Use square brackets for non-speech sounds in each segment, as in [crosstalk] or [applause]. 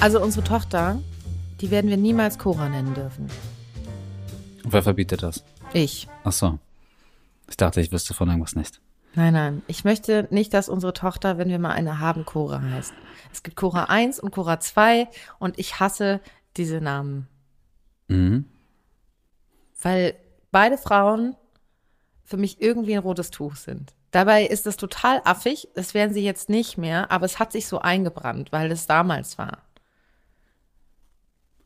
Also unsere Tochter, die werden wir niemals Cora nennen dürfen. Wer verbietet das? Ich. Ach so. Ich dachte, ich wüsste von irgendwas nicht. Nein, nein. Ich möchte nicht, dass unsere Tochter, wenn wir mal eine haben, Cora heißt. Es gibt Cora 1 und Cora 2 und ich hasse diese Namen. Mhm. Weil beide Frauen für mich irgendwie ein rotes Tuch sind. Dabei ist das total affig. Das werden sie jetzt nicht mehr, aber es hat sich so eingebrannt, weil es damals war.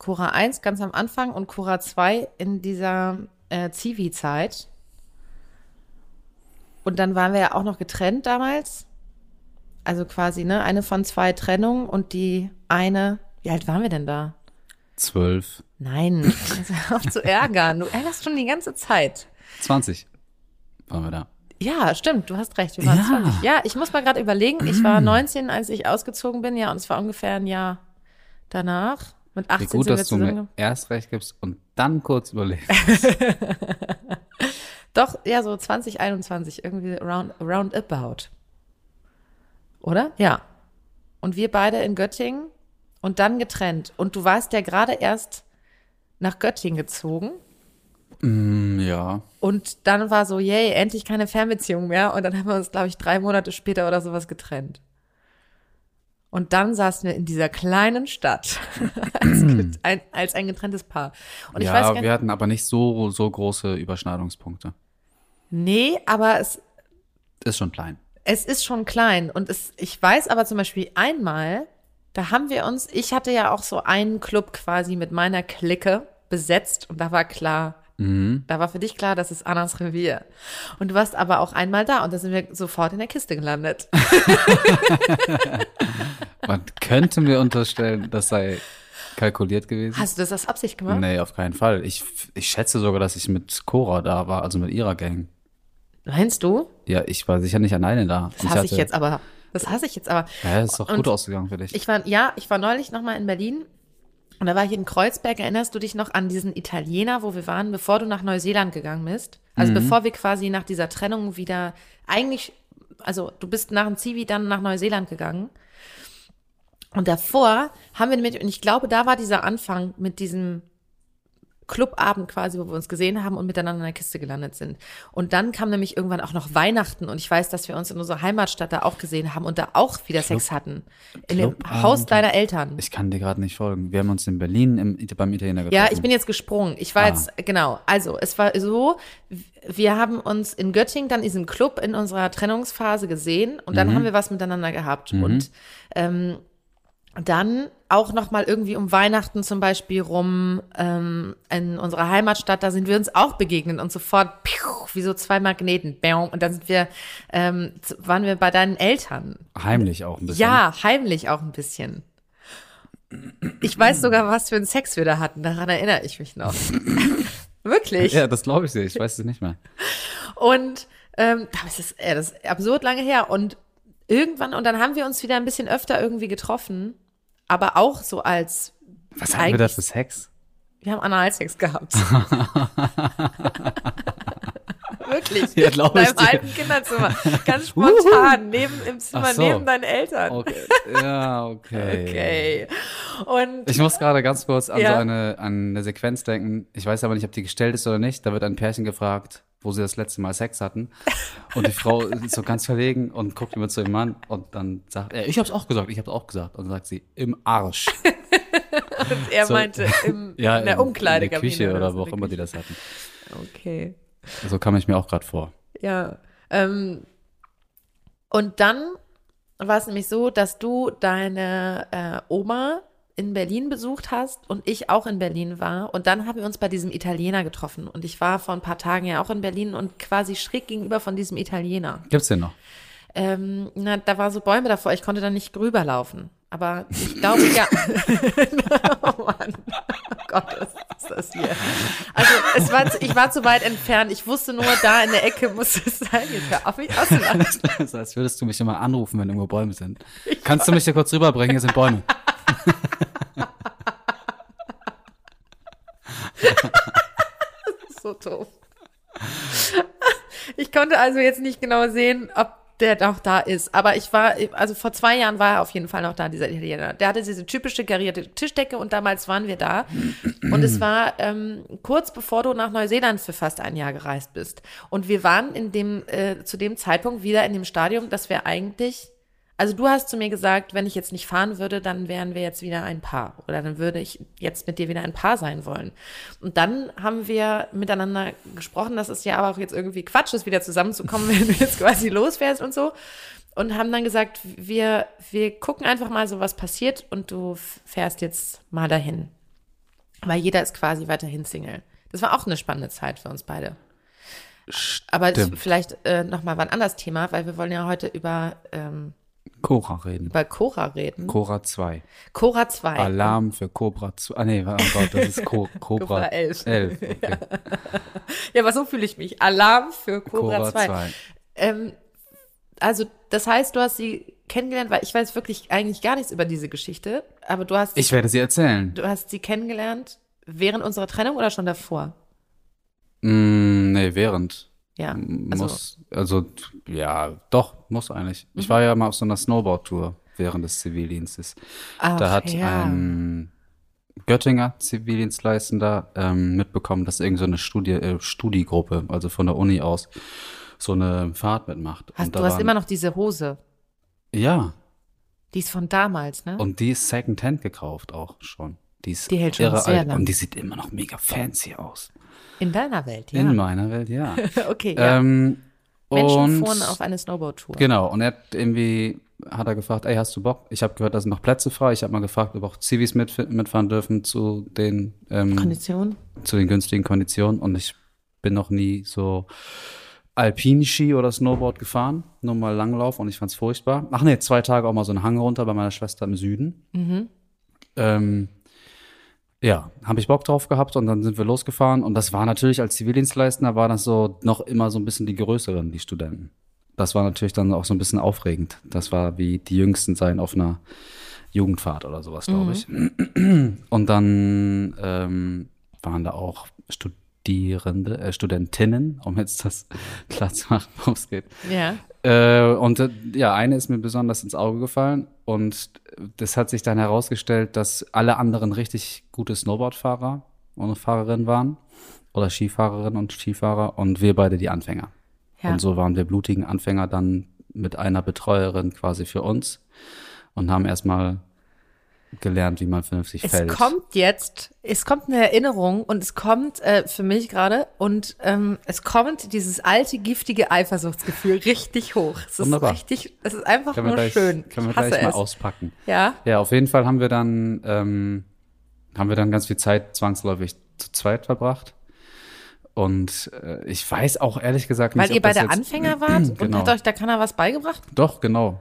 Cora 1 ganz am Anfang und Cora 2 in dieser äh, Zivi-Zeit. Und dann waren wir ja auch noch getrennt damals. Also quasi, ne, eine von zwei Trennungen und die eine, wie alt waren wir denn da? Zwölf. Nein, also hör auf zu ärgern. Du ärgerst schon die ganze Zeit. 20 waren wir da. Ja, stimmt, du hast recht. Wir waren Ja. 20. Ja, ich muss mal gerade überlegen. Ich war 19, als ich ausgezogen bin, ja, und es war ungefähr ein Jahr danach. Mit 18 Wie gut, dass du mir erst recht gibst und dann kurz überlegst. [laughs] Doch, ja, so 2021, irgendwie round, roundabout. Oder? Ja. Und wir beide in Göttingen und dann getrennt. Und du warst ja gerade erst nach Göttingen gezogen. Mm, ja. Und dann war so, yay, endlich keine Fernbeziehung mehr. Und dann haben wir uns, glaube ich, drei Monate später oder sowas getrennt. Und dann saßen wir in dieser kleinen Stadt [laughs] als, [clears throat] ein, als ein getrenntes Paar. Und ich ja, weiß gar nicht, wir hatten aber nicht so, so große Überschneidungspunkte. nee, aber es, Ist schon klein. es ist schon klein. Und es, ich weiß aber zum Beispiel einmal, da haben wir uns, ich hatte ja auch so einen Club quasi mit meiner Clique besetzt und da war klar, Mhm. da war für dich klar, das ist Annas Revier. Und du warst aber auch einmal da und da sind wir sofort in der Kiste gelandet. [laughs] [laughs] Man könnte mir unterstellen, das sei kalkuliert gewesen. Hast du das aus Absicht gemacht? Nee, auf keinen Fall. Ich, ich schätze sogar, dass ich mit Cora da war, also mit ihrer Gang. Meinst du? Ja, ich war sicher nicht alleine da. Das hasse ich jetzt aber. Das hasse ich jetzt aber. Ja, ist doch Und gut ausgegangen für dich. Ich war, ja, ich war neulich nochmal in Berlin und da war ich in Kreuzberg. Erinnerst du dich noch an diesen Italiener, wo wir waren, bevor du nach Neuseeland gegangen bist? Also Mhm. bevor wir quasi nach dieser Trennung wieder, eigentlich, also du bist nach dem Zivi dann nach Neuseeland gegangen. Und davor haben wir nämlich, und ich glaube, da war dieser Anfang mit diesem Clubabend quasi, wo wir uns gesehen haben und miteinander in der Kiste gelandet sind. Und dann kam nämlich irgendwann auch noch Weihnachten und ich weiß, dass wir uns in unserer Heimatstadt da auch gesehen haben und da auch wieder Sex hatten. In dem Clubabend. Haus deiner Eltern. Ich kann dir gerade nicht folgen. Wir haben uns in Berlin im, beim Italiener getroffen. Ja, ich bin jetzt gesprungen. Ich war Ah. jetzt, genau. Also, es war so, wir haben uns in Göttingen dann diesen Club in unserer Trennungsphase gesehen und Mhm. dann haben wir was miteinander gehabt. Und ähm, dann auch noch mal irgendwie um Weihnachten zum Beispiel rum ähm, in unserer Heimatstadt, da sind wir uns auch begegnet und sofort piu, wie so zwei Magneten. bäum, Und dann sind wir, ähm, waren wir bei deinen Eltern. Heimlich auch ein bisschen. Ja, heimlich auch ein bisschen. Ich weiß sogar, was für einen Sex wir da hatten. Daran erinnere ich mich noch. [laughs] Wirklich. Ja, das glaube ich dir. Ich weiß es nicht mehr. Und ähm, das ist, äh, das ist absurd lange her. Und irgendwann, und dann haben wir uns wieder ein bisschen öfter irgendwie getroffen, aber auch so als Was haben wir da für Sex? wir haben Analsex gehabt. [laughs] Wirklich. Ja, glaub In ich deinem dir. alten Kinderzimmer. Ganz spontan, neben im Zimmer, so. neben deinen Eltern. Okay. Ja, okay. Okay. Und Ich muss gerade ganz kurz an Ja. so eine, an eine Sequenz denken. Ich weiß aber nicht, ob die gestellt ist oder nicht. Da wird ein Pärchen gefragt, wo sie das letzte Mal Sex hatten. Und die Frau ist so ganz verlegen und guckt immer zu ihrem Mann und dann sagt er, ich hab's auch gesagt, ich hab's auch gesagt. Und dann sagt sie, im Arsch. [laughs] er So- meinte im, Ja, in der in, Umkleidekabine. in der Küche oder so, wo auch immer die das hatten. Okay. So kam ich mir auch gerade vor. Ja. Ähm, und dann war es nämlich so, dass du deine äh, Oma in Berlin besucht hast und ich auch in Berlin war. Und dann haben wir uns bei diesem Italiener getroffen. Und ich war vor ein paar Tagen ja auch in Berlin und quasi schräg gegenüber von diesem Italiener. Gibt's den noch? Ähm, na, da war so Bäume davor, ich konnte da nicht rüberlaufen. Aber ich glaube ja. [laughs] [laughs] oh Mann. Oh Gott, was ist das hier? Also es war, zu- ich war zu weit entfernt. Ich wusste nur, da in der Ecke muss es sein. Jetzt hör auf mich auszulachen. Das ist, als würdest du mich immer anrufen, wenn irgendwo Bäume sind. Kannst du mich hier kurz rüberbringen? Hier sind Bäume. [laughs] so doof. Ich konnte also jetzt nicht genau sehen, ob der noch da ist. Aber ich war, also vor zwei Jahren war er auf jeden Fall noch da, dieser Italiener. Der hatte diese typische karierte Tischdecke und damals waren wir da. Und es war ähm, kurz bevor du nach Neuseeland für fast ein Jahr gereist bist. Und wir waren in dem, äh, zu dem Zeitpunkt wieder in dem Stadium, dass wir eigentlich also du hast zu mir gesagt, wenn ich jetzt nicht fahren würde, dann wären wir jetzt wieder ein Paar oder dann würde ich jetzt mit dir wieder ein Paar sein wollen. Und dann haben wir miteinander gesprochen, dass es ja aber auch jetzt irgendwie Quatsch ist, wieder zusammenzukommen, [laughs] wenn du jetzt quasi losfährst und so. Und haben dann gesagt, wir, wir gucken einfach mal so, was passiert und du fährst jetzt mal dahin. Weil jeder ist quasi weiterhin Single. Das war auch eine spannende Zeit für uns beide. Aber Stimmt. vielleicht äh, nochmal ein anderes Thema, weil wir wollen ja heute über, ähm, Cora reden. über Cora reden. Cora 2. Cora 2. Alarm für Cobra 2. Ah, nee, oh Gott, das ist Co [laughs] Cobra Cobra 11. 11. Okay. [laughs] Ja, aber so fühle ich mich. Alarm für Cobra, Cobra 2. 2. Ähm, also, das heißt, du hast sie kennengelernt, weil ich weiß wirklich eigentlich gar nichts über diese Geschichte, aber du hast, Ich werde sie erzählen. du hast sie kennengelernt während unserer Trennung oder schon davor? Mm, nee, während. Ja, also, muss, also, ja, doch, muss eigentlich. Mhm. Ich war ja mal auf so einer Snowboard-Tour während des Zivildienstes. ach, Da hat ja. ein Göttinger Zivildienstleistender ähm, mitbekommen, dass irgendeine so eine Studie, äh, Studiegruppe, also von der Uni aus, so eine Fahrt mitmacht. hast, du hast waren- immer noch diese Hose. Ja, Die ist von damals, ne? und die ist Secondhand gekauft auch schon. Die, ist Die hält schon irre sehr alt lang. Und die sieht immer noch mega fancy aus. In deiner Welt, ja. In meiner Welt, ja. [laughs] okay, ja. ähm, Menschen und fuhren auf eine Snowboard-Tour. Genau, und er hat irgendwie, hat er gefragt, ey, hast du Bock? Ich habe gehört, da sind noch Plätze frei. Ich habe mal gefragt, ob auch Zivis mit, mitfahren dürfen zu den, ähm, Kondition? zu den günstigen Konditionen. Und ich bin noch nie so Alpin-Ski oder Snowboard gefahren, nur mal Langlauf und ich fand's furchtbar. Ach nee, zwei Tage auch mal so einen Hang runter bei meiner Schwester im Süden. Ähm, ja, habe ich Bock drauf gehabt und dann sind wir losgefahren und das war natürlich als Zivildienstleistender war das so noch immer so ein bisschen die größeren, die Studenten. Das war natürlich dann auch so ein bisschen aufregend. Das war wie die Jüngsten sein auf einer Jugendfahrt oder sowas, glaube ich. [clears throat] Und dann ähm, waren da auch Studierende, äh, Studentinnen, um jetzt das [laughs] klar zu machen, worum es geht. Ja. Äh, und äh, ja, eine ist mir besonders ins Auge gefallen und das hat sich dann herausgestellt, dass alle anderen richtig gute Snowboardfahrer und Fahrerinnen waren oder Skifahrerinnen und Skifahrer und wir beide die Anfänger. Ja. Und so waren wir blutigen Anfänger dann mit einer Betreuerin quasi für uns und haben erstmal gelernt, wie man vernünftig Es fällt. kommt jetzt, es kommt eine Erinnerung und es kommt äh, für mich gerade und ähm, es kommt dieses alte giftige Eifersuchtsgefühl richtig hoch. Es ist Wunderbar. richtig, es ist einfach nur gleich, schön. Können wir gleich mal es. auspacken. Ja, Ja, auf jeden Fall haben wir dann, ähm, haben wir dann ganz viel Zeit zwangsläufig zu zweit verbracht. Und äh, ich weiß auch ehrlich gesagt nicht, weil ihr beide Anfänger wart [clears throat] und Genau. hat euch da keiner was beigebracht? Doch, genau.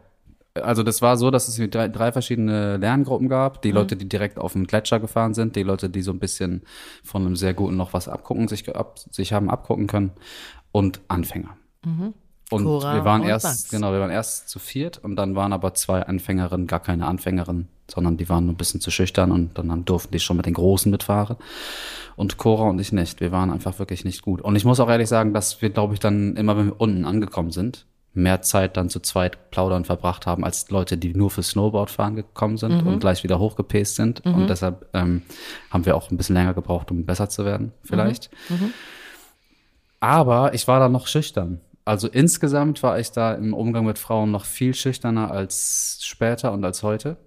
Also das war so, dass es drei, drei verschiedene Lerngruppen gab. Mhm. Die Leute, die direkt auf dem Gletscher gefahren sind, die Leute, die so ein bisschen von einem sehr guten noch was abgucken, sich, ab, sich haben abgucken können und Anfänger. Und Mhm. Cora wir waren und erst, Max. genau, wir waren erst zu viert und dann waren aber zwei Anfängerinnen, gar keine Anfängerinnen, sondern die waren nur ein bisschen zu schüchtern und dann durften die schon mit den Großen mitfahren. Und Cora und ich nicht. Wir waren einfach wirklich nicht gut. Und ich muss auch ehrlich sagen, dass wir, glaube ich, dann immer, wenn wir unten angekommen sind, mehr Zeit dann zu zweit plaudern verbracht haben, als Leute, die nur für Snowboard fahren gekommen sind und gleich wieder hochgepaced sind. Und deshalb ähm, haben wir auch ein bisschen länger gebraucht, um besser zu werden, vielleicht. Aber ich war da noch schüchtern. Also insgesamt war ich da im Umgang mit Frauen noch viel schüchterner als später und als heute.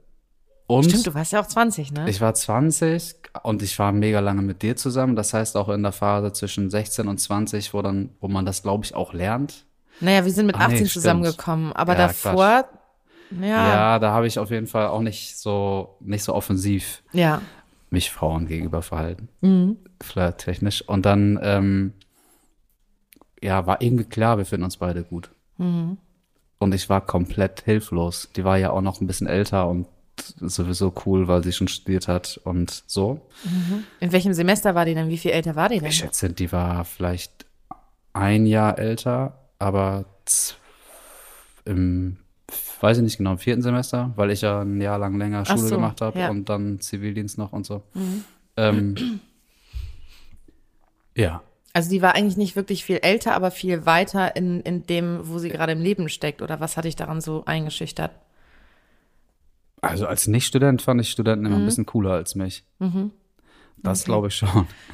Und Stimmt, du warst ja auch 20, ne? ich war 20 und ich war mega lange mit dir zusammen. Das heißt auch in der Phase zwischen 16 und 20, wo dann, wo man das, glaube ich, auch lernt. Naja, wir sind mit Ah, nee, 18 stimmt. zusammengekommen, aber Ja, davor, ja, Ja, ja, da habe ich auf jeden Fall auch nicht so, nicht so offensiv mich Frauen gegenüber verhalten. Mhm. Flirttechnisch. Und dann, ähm, ja, war irgendwie klar, wir finden uns beide gut. Mhm. Und ich war komplett hilflos. Die war ja auch noch ein bisschen älter und sowieso cool, weil sie schon studiert hat und so. In welchem Semester war die denn? Wie viel älter war die denn? Ich schätze, die war vielleicht ein Jahr älter, aber im, weiß ich nicht genau, im vierten Semester, weil ich ja ein Jahr lang länger Schule so, gemacht habe ja. und dann Zivildienst noch und so. Ähm, ja. Also die war eigentlich nicht wirklich viel älter, aber viel weiter in, in dem, wo sie gerade im Leben steckt. Oder was hat dich daran so eingeschüchtert? Also als Nicht-Student fand ich Studenten immer ein bisschen cooler als mich. Das glaube ich schon.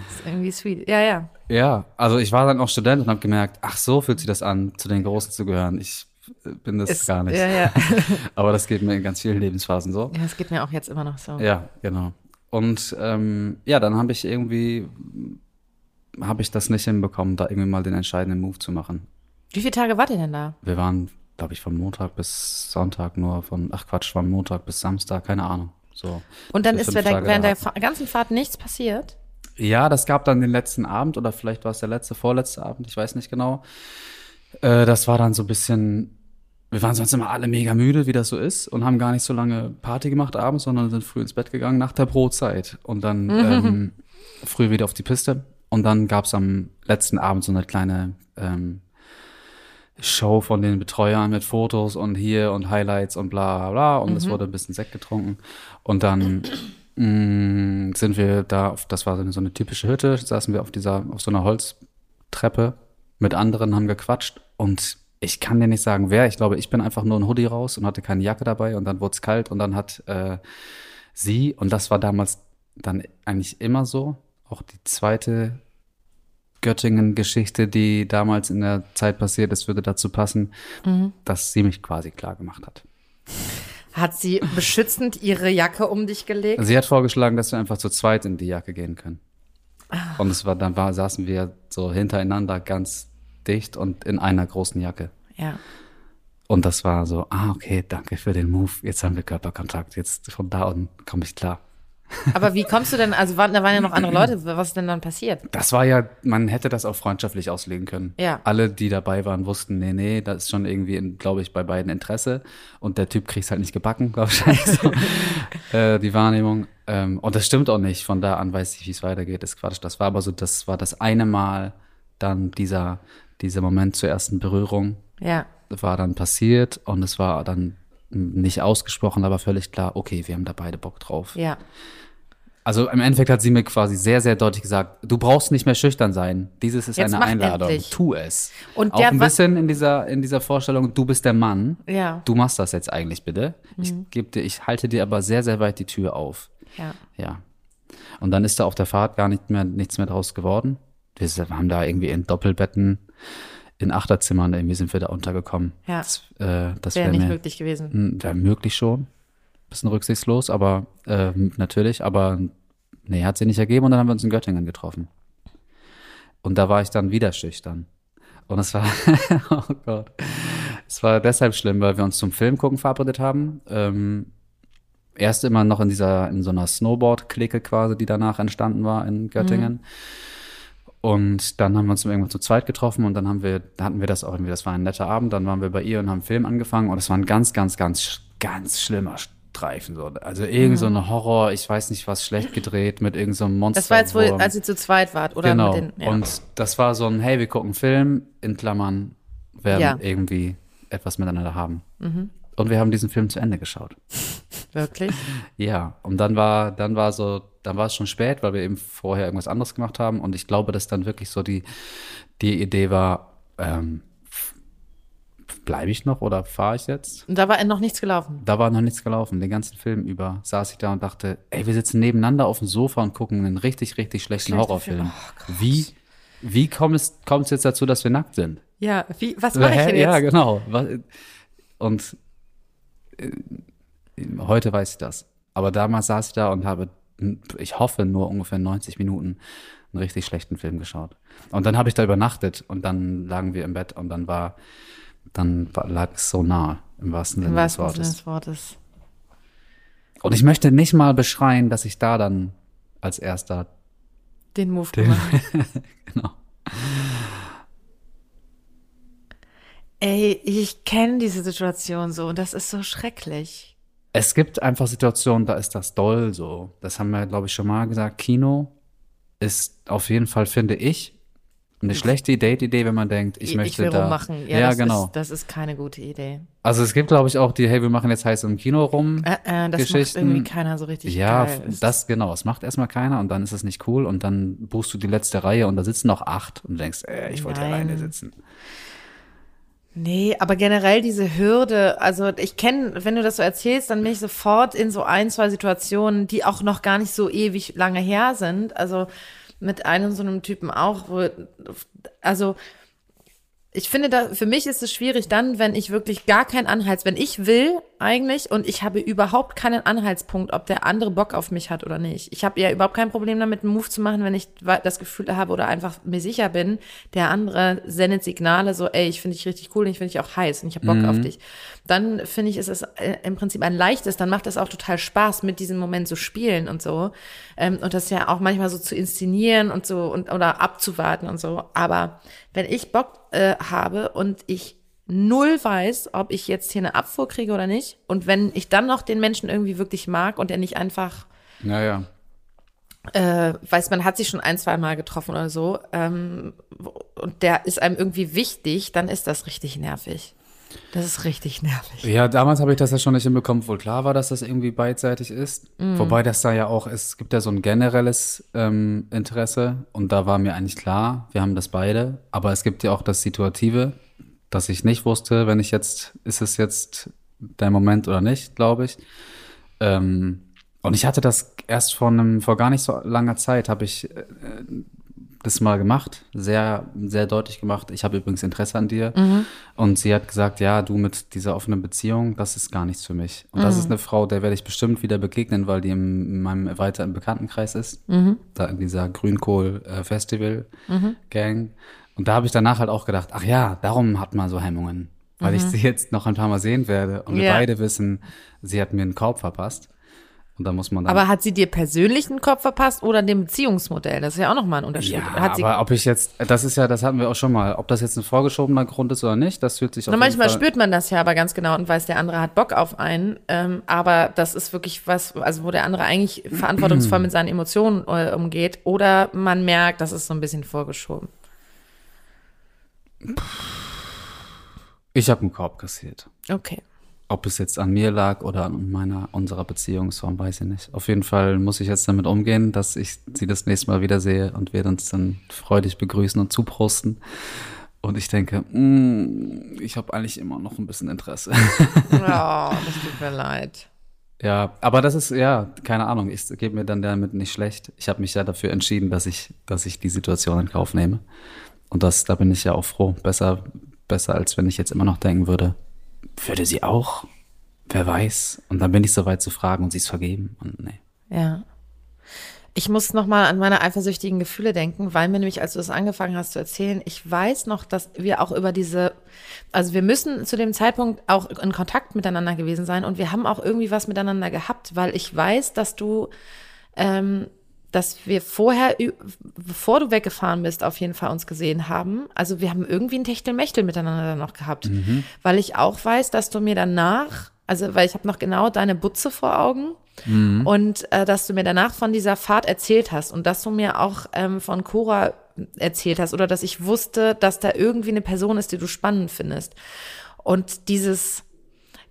Das ist irgendwie sweet. Ja, ja. Ja, also ich war dann auch Student und habe gemerkt, ach so fühlt sich das an, zu den Großen zu gehören. Ich äh, bin das Ist- gar nicht. Ja, ja. [laughs] Aber das geht mir in ganz vielen Lebensphasen so. Ja, es geht mir auch jetzt immer noch so. Ja, genau. Und ähm, ja, dann habe ich irgendwie, habe ich das nicht hinbekommen, da irgendwie mal den entscheidenden Move zu machen. Wie viele Tage wart ihr denn da? Wir waren, glaube ich, von Montag bis Sonntag nur von, ach Quatsch, von Montag bis Samstag, keine Ahnung. So. Und dann ist während der, der ganzen Fahrt nichts passiert? Ja, das gab dann den letzten Abend oder vielleicht war es der letzte, vorletzte Abend, ich weiß nicht genau. Äh, das war dann so ein bisschen, wir waren sonst immer alle mega müde, wie das so ist, und haben gar nicht so lange Party gemacht abends, sondern sind früh ins Bett gegangen nach der Brotzeit und dann [laughs] ähm, früh wieder auf die Piste. Und dann gab's am letzten Abend so eine kleine ähm, Show von den Betreuern mit Fotos und hier und Highlights und bla bla. Und es wurde ein bisschen Sekt getrunken. Und dann mh, sind wir da, auf, das war so eine, so eine typische Hütte, saßen wir auf dieser, auf so einer Holztreppe mit anderen, haben gequatscht und ich kann dir nicht sagen, wer. Ich glaube, ich bin einfach nur ein Hoodie raus und hatte keine Jacke dabei und dann wurde es kalt und dann hat äh, sie, und das war damals dann eigentlich immer so, auch die zweite Göttingen-Geschichte, die damals in der Zeit passiert ist, würde dazu passen, dass sie mich quasi klar gemacht hat. Hat sie beschützend ihre Jacke um dich gelegt? Sie hat vorgeschlagen, dass wir einfach zu zweit in die Jacke gehen können. Und es war, dann war, saßen wir so hintereinander ganz dicht und in einer großen Jacke. Ja. Und das war so, ah, okay, danke für den Move. Jetzt haben wir Körperkontakt. Jetzt von da an komme ich klar. Aber wie kommst du denn, also waren, da waren ja noch andere Leute, was ist denn dann passiert? Das war ja, man hätte das auch freundschaftlich auslegen können. Ja. Alle, die dabei waren, wussten, nee, nee, das ist schon irgendwie, glaube ich, bei beiden Interesse. Und der Typ kriegt's halt nicht gebacken, glaube ich. so. [laughs] äh, die Wahrnehmung. Ähm, und das stimmt auch nicht. Von da an weiß ich, wie es weitergeht. ist Quatsch. Das war aber so, das war das eine Mal dann dieser, dieser Moment zur ersten Berührung Ja. war dann passiert und es war dann nicht ausgesprochen, aber völlig klar, okay, wir haben da beide Bock drauf. Ja. Also im Endeffekt hat sie mir quasi sehr, sehr deutlich gesagt, du brauchst nicht mehr schüchtern sein. Dieses ist Jetzt eine Einladung. endlich. Tu es. Und auch ein bisschen in dieser, in dieser Vorstellung, du bist der Mann. Ja. Mhm. Du machst das jetzt eigentlich bitte. Ich gebe dir, ich halte dir aber sehr, sehr weit die Tür auf. Ja. Ja. Und dann ist da auf der Fahrt gar nicht mehr, nichts mehr draus geworden. Wir haben da irgendwie in Doppelbetten, in Achterzimmern irgendwie sind wir da untergekommen. Ja. Das, äh, das Wäre wäre nicht mir, möglich gewesen. hm, Wäre möglich schon. Bisschen rücksichtslos, aber äh, natürlich, aber nee, hat sie nicht ergeben und dann haben wir uns in Göttingen getroffen. Und da war ich dann wieder schüchtern. Und es war, [laughs] oh Gott, es war deshalb schlimm, weil wir uns zum Film gucken verabredet haben. Ähm, erst immer noch in dieser, in so einer Snowboard-Clique quasi, die danach entstanden war in Göttingen. Und dann haben wir uns irgendwann zu zweit getroffen und dann haben wir, da hatten wir das auch irgendwie, das war ein netter Abend, dann waren wir bei ihr und haben einen Film angefangen und es war ein ganz, ganz, ganz, ganz schlimmer Streifen. So. Also irgend so ein Horror, ich weiß nicht was, schlecht gedreht mit irgend so Monster. Das war jetzt wohl, als ihr zu zweit wart, oder? genau. Den, ja. Und das war so ein, hey, wir gucken einen Film, in Klammern, werden Ja. Mhm. irgendwie etwas miteinander haben. Und wir haben diesen Film zu Ende geschaut. [laughs] Wirklich? Ja, und dann war, dann war so, dann war es schon spät, weil wir eben vorher irgendwas anderes gemacht haben. Und ich glaube, dass dann wirklich so die, die Idee war, ähm, bleibe ich noch oder fahre ich jetzt? Und da war noch nichts gelaufen. Da war noch nichts gelaufen. Den ganzen Film über saß ich da und dachte, ey, wir sitzen nebeneinander auf dem Sofa und gucken einen richtig, richtig schlechten Schlechter Horrorfilm. Film. Oh wie, wie kommt es, kommt es jetzt dazu, dass wir nackt sind? Ja, wie, was mache ich denn jetzt? Ja, genau. Und äh, heute weiß ich das. Aber damals saß ich da und habe, ich hoffe, nur ungefähr 90 Minuten einen richtig schlechten Film geschaut. Und dann habe ich da übernachtet und dann lagen wir im Bett und dann war, dann lag es so nah, im wahrsten Sinne des Wortes. des Wortes. Und ich möchte nicht mal beschreien, dass ich da dann als erster, Den Move gemacht. [laughs] genau. Ey, ich kenne diese Situation so und das ist so schrecklich. Es gibt einfach Situationen, da ist das doll so. Das haben wir, glaube ich, schon mal gesagt. Kino ist auf jeden Fall, finde ich, eine schlechte Date-Idee, wenn man denkt, ich, ich möchte will da. rummachen. Ja, Ja, das genau. Ist, das ist keine gute Idee. Also es gibt, glaube ich, auch die, hey, wir machen jetzt heiß im Kino rum. Äh, äh, das Geschichten. macht irgendwie keiner so richtig ja, geil. das genau. Das macht erstmal keiner und dann ist es nicht cool und dann buchst du die letzte Reihe und da sitzen noch acht und denkst, äh, ich wollte alleine sitzen. Nee, aber generell diese Hürde, also ich kenne, wenn du das so erzählst, dann bin ich sofort in so ein, zwei Situationen, die auch noch gar nicht so ewig lange her sind. Also mit einem so einem Typen auch, wo, also ich finde, da, für mich ist es schwierig dann, wenn ich wirklich gar keinen Anhalts, wenn ich will eigentlich und ich habe überhaupt keinen Anhaltspunkt, ob der andere Bock auf mich hat oder nicht. Ich habe ja überhaupt kein Problem damit, einen Move zu machen, wenn ich das Gefühl habe oder einfach mir sicher bin, der andere sendet Signale so, ey, ich finde dich richtig cool und ich finde dich auch heiß und ich habe Bock auf dich. Dann finde ich, ist es äh, im Prinzip ein leichtes, dann macht es auch total Spaß, mit diesem Moment zu spielen und so. Ähm, und das ja auch manchmal so zu inszenieren und so und oder abzuwarten und so. Aber wenn ich Bock äh, habe und ich null weiß, ob ich jetzt hier eine Abfuhr kriege oder nicht. Und wenn ich dann noch den Menschen irgendwie wirklich mag und er nicht einfach Naja. äh, weiß, man hat sich schon ein, zwei Mal getroffen oder so, ähm, und der ist einem irgendwie wichtig, dann ist das richtig nervig. Das ist richtig nervig. Ja, damals habe ich das ja schon nicht hinbekommen, wohl klar war, dass das irgendwie beidseitig ist. Mhm. Wobei das da ja auch ist, es gibt ja so ein generelles ähm, Interesse und da war mir eigentlich klar, wir haben das beide. Aber es gibt ja auch das Situative, dass ich nicht wusste, wenn ich jetzt, ist es jetzt dein Moment oder nicht, glaube ich. Ähm, und ich hatte das erst vor einem, vor gar nicht so langer Zeit, habe ich äh, das mal gemacht, sehr, sehr deutlich gemacht. Ich habe übrigens Interesse an dir. Und sie hat gesagt, ja, du mit dieser offenen Beziehung, das ist gar nichts für mich. Und das ist eine Frau, der werde ich bestimmt wieder begegnen, weil die in meinem erweiterten Bekanntenkreis ist. Da in dieser Grünkohl-Festival-Gang. Und da habe ich danach halt auch gedacht, ach ja, darum hat man so Hemmungen. Weil ich sie jetzt noch ein paar Mal sehen werde. Und wir Ja. beide wissen, sie hat mir einen Korb verpasst. Und da muss man dann Aber hat sie dir persönlich einen Kopf verpasst oder dem Beziehungsmodell? Das ist ja auch nochmal ein Unterschied. Ja, hat sie, aber ob ich jetzt, das ist ja, das hatten wir auch schon mal, ob das jetzt ein vorgeschobener Grund ist oder nicht, das fühlt sich jeden manchmal Fall, spürt man das ja aber ganz genau und weiß, der andere hat Bock auf einen. Ähm, aber das ist wirklich was, also wo der andere eigentlich verantwortungsvoll [clears throat] mit seinen Emotionen äh, umgeht. Oder man merkt, das ist so ein bisschen vorgeschoben. Ich habe einen Korb kassiert. Okay. Ob es jetzt an mir lag oder an meiner, unserer Beziehungsform, weiß ich nicht. Auf jeden Fall muss ich jetzt damit umgehen, dass ich sie das nächste Mal wiedersehe und wir uns dann freudig begrüßen und zuprosten. Und ich denke, mm, ich habe eigentlich immer noch ein bisschen Interesse. [laughs] Oh, [laughs] das tut mir leid. ja, aber das ist, ja, keine Ahnung, ich gebe mir dann damit nicht schlecht. Ich habe mich ja dafür entschieden, dass ich, dass ich die Situation in Kauf nehme. Und das, da bin ich ja auch froh. Besser, besser, als wenn ich jetzt immer noch denken würde, würde sie auch? Wer weiß? Und dann bin ich so weit zu fragen und sie ist vergeben. Und nee. Ja. Ich muss noch mal an meine eifersüchtigen Gefühle denken, weil mir nämlich, als du das angefangen hast zu erzählen, ich weiß noch, dass wir auch über diese, also wir müssen zu dem Zeitpunkt auch in Kontakt miteinander gewesen sein und wir haben auch irgendwie was miteinander gehabt, weil ich weiß, dass du, ähm, dass wir vorher, bevor du weggefahren bist, auf jeden Fall uns gesehen haben. Also wir haben irgendwie ein Techtelmechtel miteinander dann noch gehabt, weil ich auch weiß, dass du mir danach, also weil ich habe noch genau deine Butze vor Augen und äh, dass du mir danach von dieser Fahrt erzählt hast und dass du mir auch ähm, von Cora erzählt hast oder dass ich wusste, dass da irgendwie eine Person ist, die du spannend findest. Und dieses,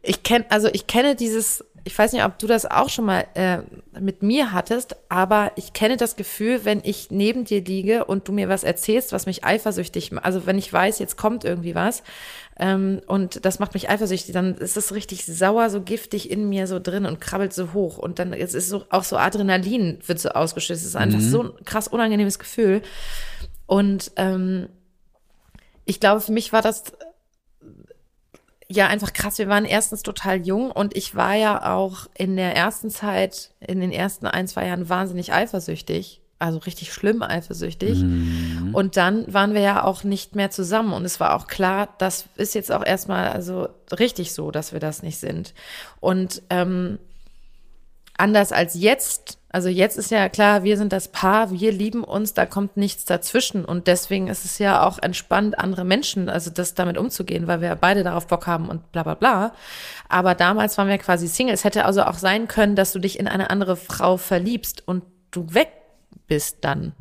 ich kenne, also ich kenne dieses, ich weiß nicht, ob du das auch schon mal äh, mit mir hattest, aber ich kenne das Gefühl, wenn ich neben dir liege und du mir was erzählst, was mich eifersüchtig, macht, also wenn ich weiß, jetzt kommt irgendwie was ähm, und das macht mich eifersüchtig, dann ist es richtig sauer, so giftig in mir so drin und krabbelt so hoch. Und dann es ist so auch so Adrenalin wird so ausgeschüttet. Es ist einfach so ein krass unangenehmes Gefühl. Und ähm, ich glaube, für mich war das ja einfach krass. Wir waren erstens total jung und ich war ja auch in der ersten Zeit, in den ersten ein, zwei Jahren wahnsinnig eifersüchtig. Also richtig schlimm eifersüchtig. Und dann waren wir ja auch nicht mehr zusammen. Und es war auch klar, das ist jetzt auch erstmal also richtig so, dass wir das nicht sind. Und ähm, anders als jetzt, Also jetzt ist ja klar, wir sind das Paar, wir lieben uns, da kommt nichts dazwischen. Und deswegen ist es ja auch entspannt, andere Menschen, also das damit umzugehen, weil wir beide darauf Bock haben und bla bla bla. Aber damals waren wir quasi Single. Es hätte also auch sein können, dass du dich in eine andere Frau verliebst und du weg bist dann.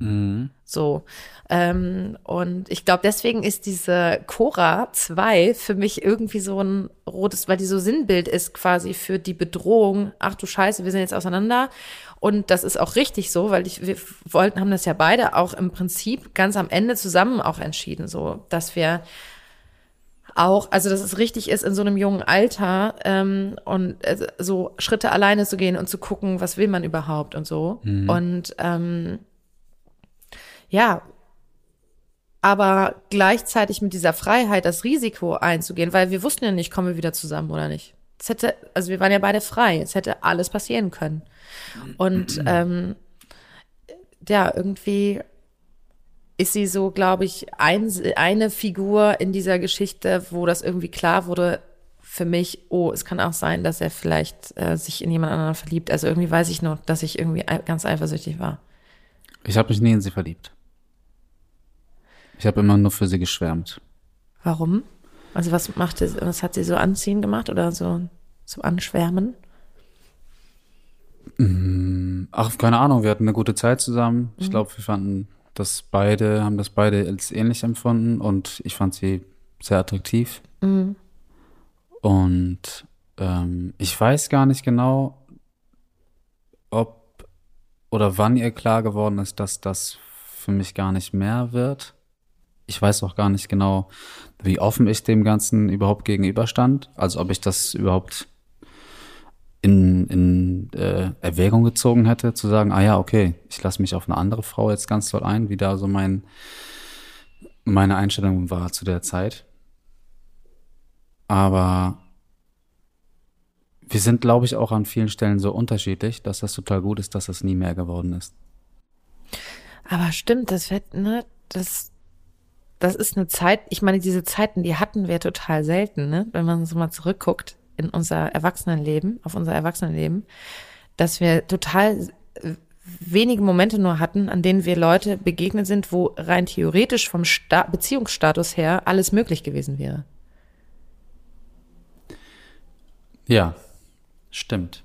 So. Ähm, und ich glaube, deswegen ist diese Cora 2 für mich irgendwie so ein rotes, weil die so Sinnbild ist quasi für die Bedrohung. Ach du Scheiße, wir sind jetzt auseinander. Und das ist auch richtig so, weil ich, wir wollten, haben das ja beide auch im Prinzip ganz am Ende zusammen auch entschieden, so, dass wir auch, also dass es richtig ist, in so einem jungen Alter ähm, und äh, so Schritte alleine zu gehen und zu gucken, was will man überhaupt und so. Und ähm, ja, aber gleichzeitig mit dieser Freiheit das Risiko einzugehen, weil wir wussten ja nicht, kommen wir wieder zusammen oder nicht. Es hätte, also wir waren ja beide frei, es hätte alles passieren können. Und [clears throat] ähm, ja, irgendwie ist sie so, glaube ich, ein, eine Figur in dieser Geschichte, wo das irgendwie klar wurde für mich, oh, es kann auch sein, dass er vielleicht äh, sich in jemand anderen verliebt. Also irgendwie weiß ich noch, dass ich irgendwie ganz eifersüchtig war. Ich habe mich nie in sie verliebt. Ich habe immer nur für sie geschwärmt. Warum? Also was machte, was hat sie so anziehen gemacht oder so, so anschwärmen? Ach, keine Ahnung, wir hatten eine gute Zeit zusammen. Ich glaube, wir fanden das beide, haben das beide als ähnlich empfunden und ich fand sie sehr attraktiv. Und ähm, ich weiß gar nicht genau, ob oder wann ihr klar geworden ist, dass das für mich gar nicht mehr wird. Ich weiß auch gar nicht genau, wie offen ich dem Ganzen überhaupt gegenüberstand. Also ob ich das überhaupt in, in äh, Erwägung gezogen hätte, zu sagen, ah ja, okay, ich lasse mich auf eine andere Frau jetzt ganz doll ein, wie da so mein meine Einstellung war zu der Zeit. Aber wir sind, glaube ich, auch an vielen Stellen so unterschiedlich, dass das total gut ist, dass das nie mehr geworden ist. Aber stimmt, das wird, ne, das, das ist eine Zeit, ich meine, diese Zeiten, die hatten wir total selten, ne, wenn man so mal zurückguckt in unser Erwachsenenleben, auf unser Erwachsenenleben, dass wir total äh, wenige Momente nur hatten, an denen wir Leute begegnet sind, wo rein theoretisch vom Sta Beziehungsstatus her alles möglich gewesen wäre. Ja, stimmt.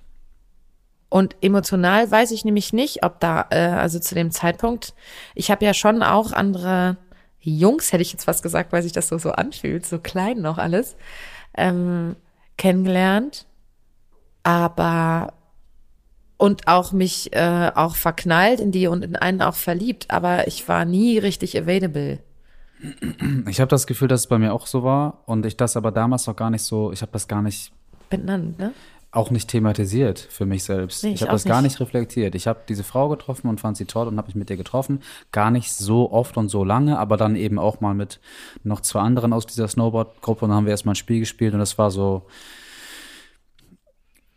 Und emotional weiß ich nämlich nicht, ob da, äh, also zu dem Zeitpunkt, ich habe ja schon auch andere Jungs, hätte ich jetzt was gesagt, weil sich das so, so anfühlt, so klein noch alles, ähm, kennengelernt. Aber und auch mich äh, auch verknallt in die und in einen auch verliebt, aber ich war nie richtig available. Ich habe das Gefühl, dass es bei mir auch so war und ich das aber damals noch gar nicht so, ich habe das gar nicht Benannt, ne? Auch nicht thematisiert für mich selbst. Nee, ich ich habe das gar nicht. nicht reflektiert. Ich habe diese Frau getroffen und fand sie toll und habe mich mit ihr getroffen. Gar nicht so oft und so lange, aber dann eben auch mal mit noch zwei anderen aus dieser Snowboard-Gruppe und dann haben wir erstmal ein Spiel gespielt und das war so,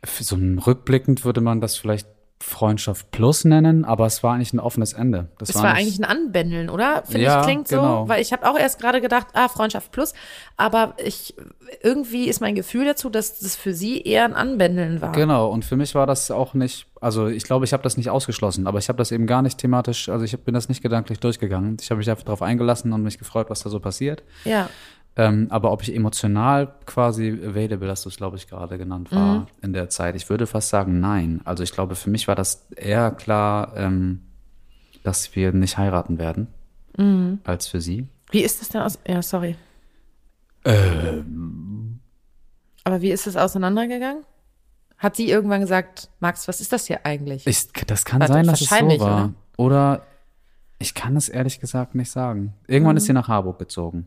so ein rückblickend würde man das vielleicht Freundschaft plus nennen, aber es war eigentlich ein offenes Ende. Das Es war nicht- eigentlich ein Anbändeln, oder? Finde Ja, ich, klingt genau. so. Weil ich habe auch erst gerade gedacht, ah, Freundschaft plus. Aber ich, irgendwie ist mein Gefühl dazu, dass das für sie eher ein Anbändeln war. Genau, und für mich war das auch nicht, also ich glaube, ich habe das nicht ausgeschlossen, aber ich habe das eben gar nicht thematisch, also ich bin das nicht gedanklich durchgegangen. Ich habe mich einfach darauf eingelassen und mich gefreut, was da so passiert. Ja. Ähm, aber ob ich emotional quasi available, hast du es, glaube ich, gerade genannt, war in der Zeit, ich würde fast sagen, nein. Also ich glaube, für mich war das eher klar, ähm, dass wir nicht heiraten werden, als für sie. Wie ist das denn aus? Ja, sorry. Ähm. Aber wie ist es auseinandergegangen? Hat sie irgendwann gesagt, Max, was ist das hier eigentlich? Ich, das kann Warte, sein, dass es so war. Oder? Ich kann es ehrlich gesagt nicht sagen. Irgendwann ist sie nach Harburg gezogen.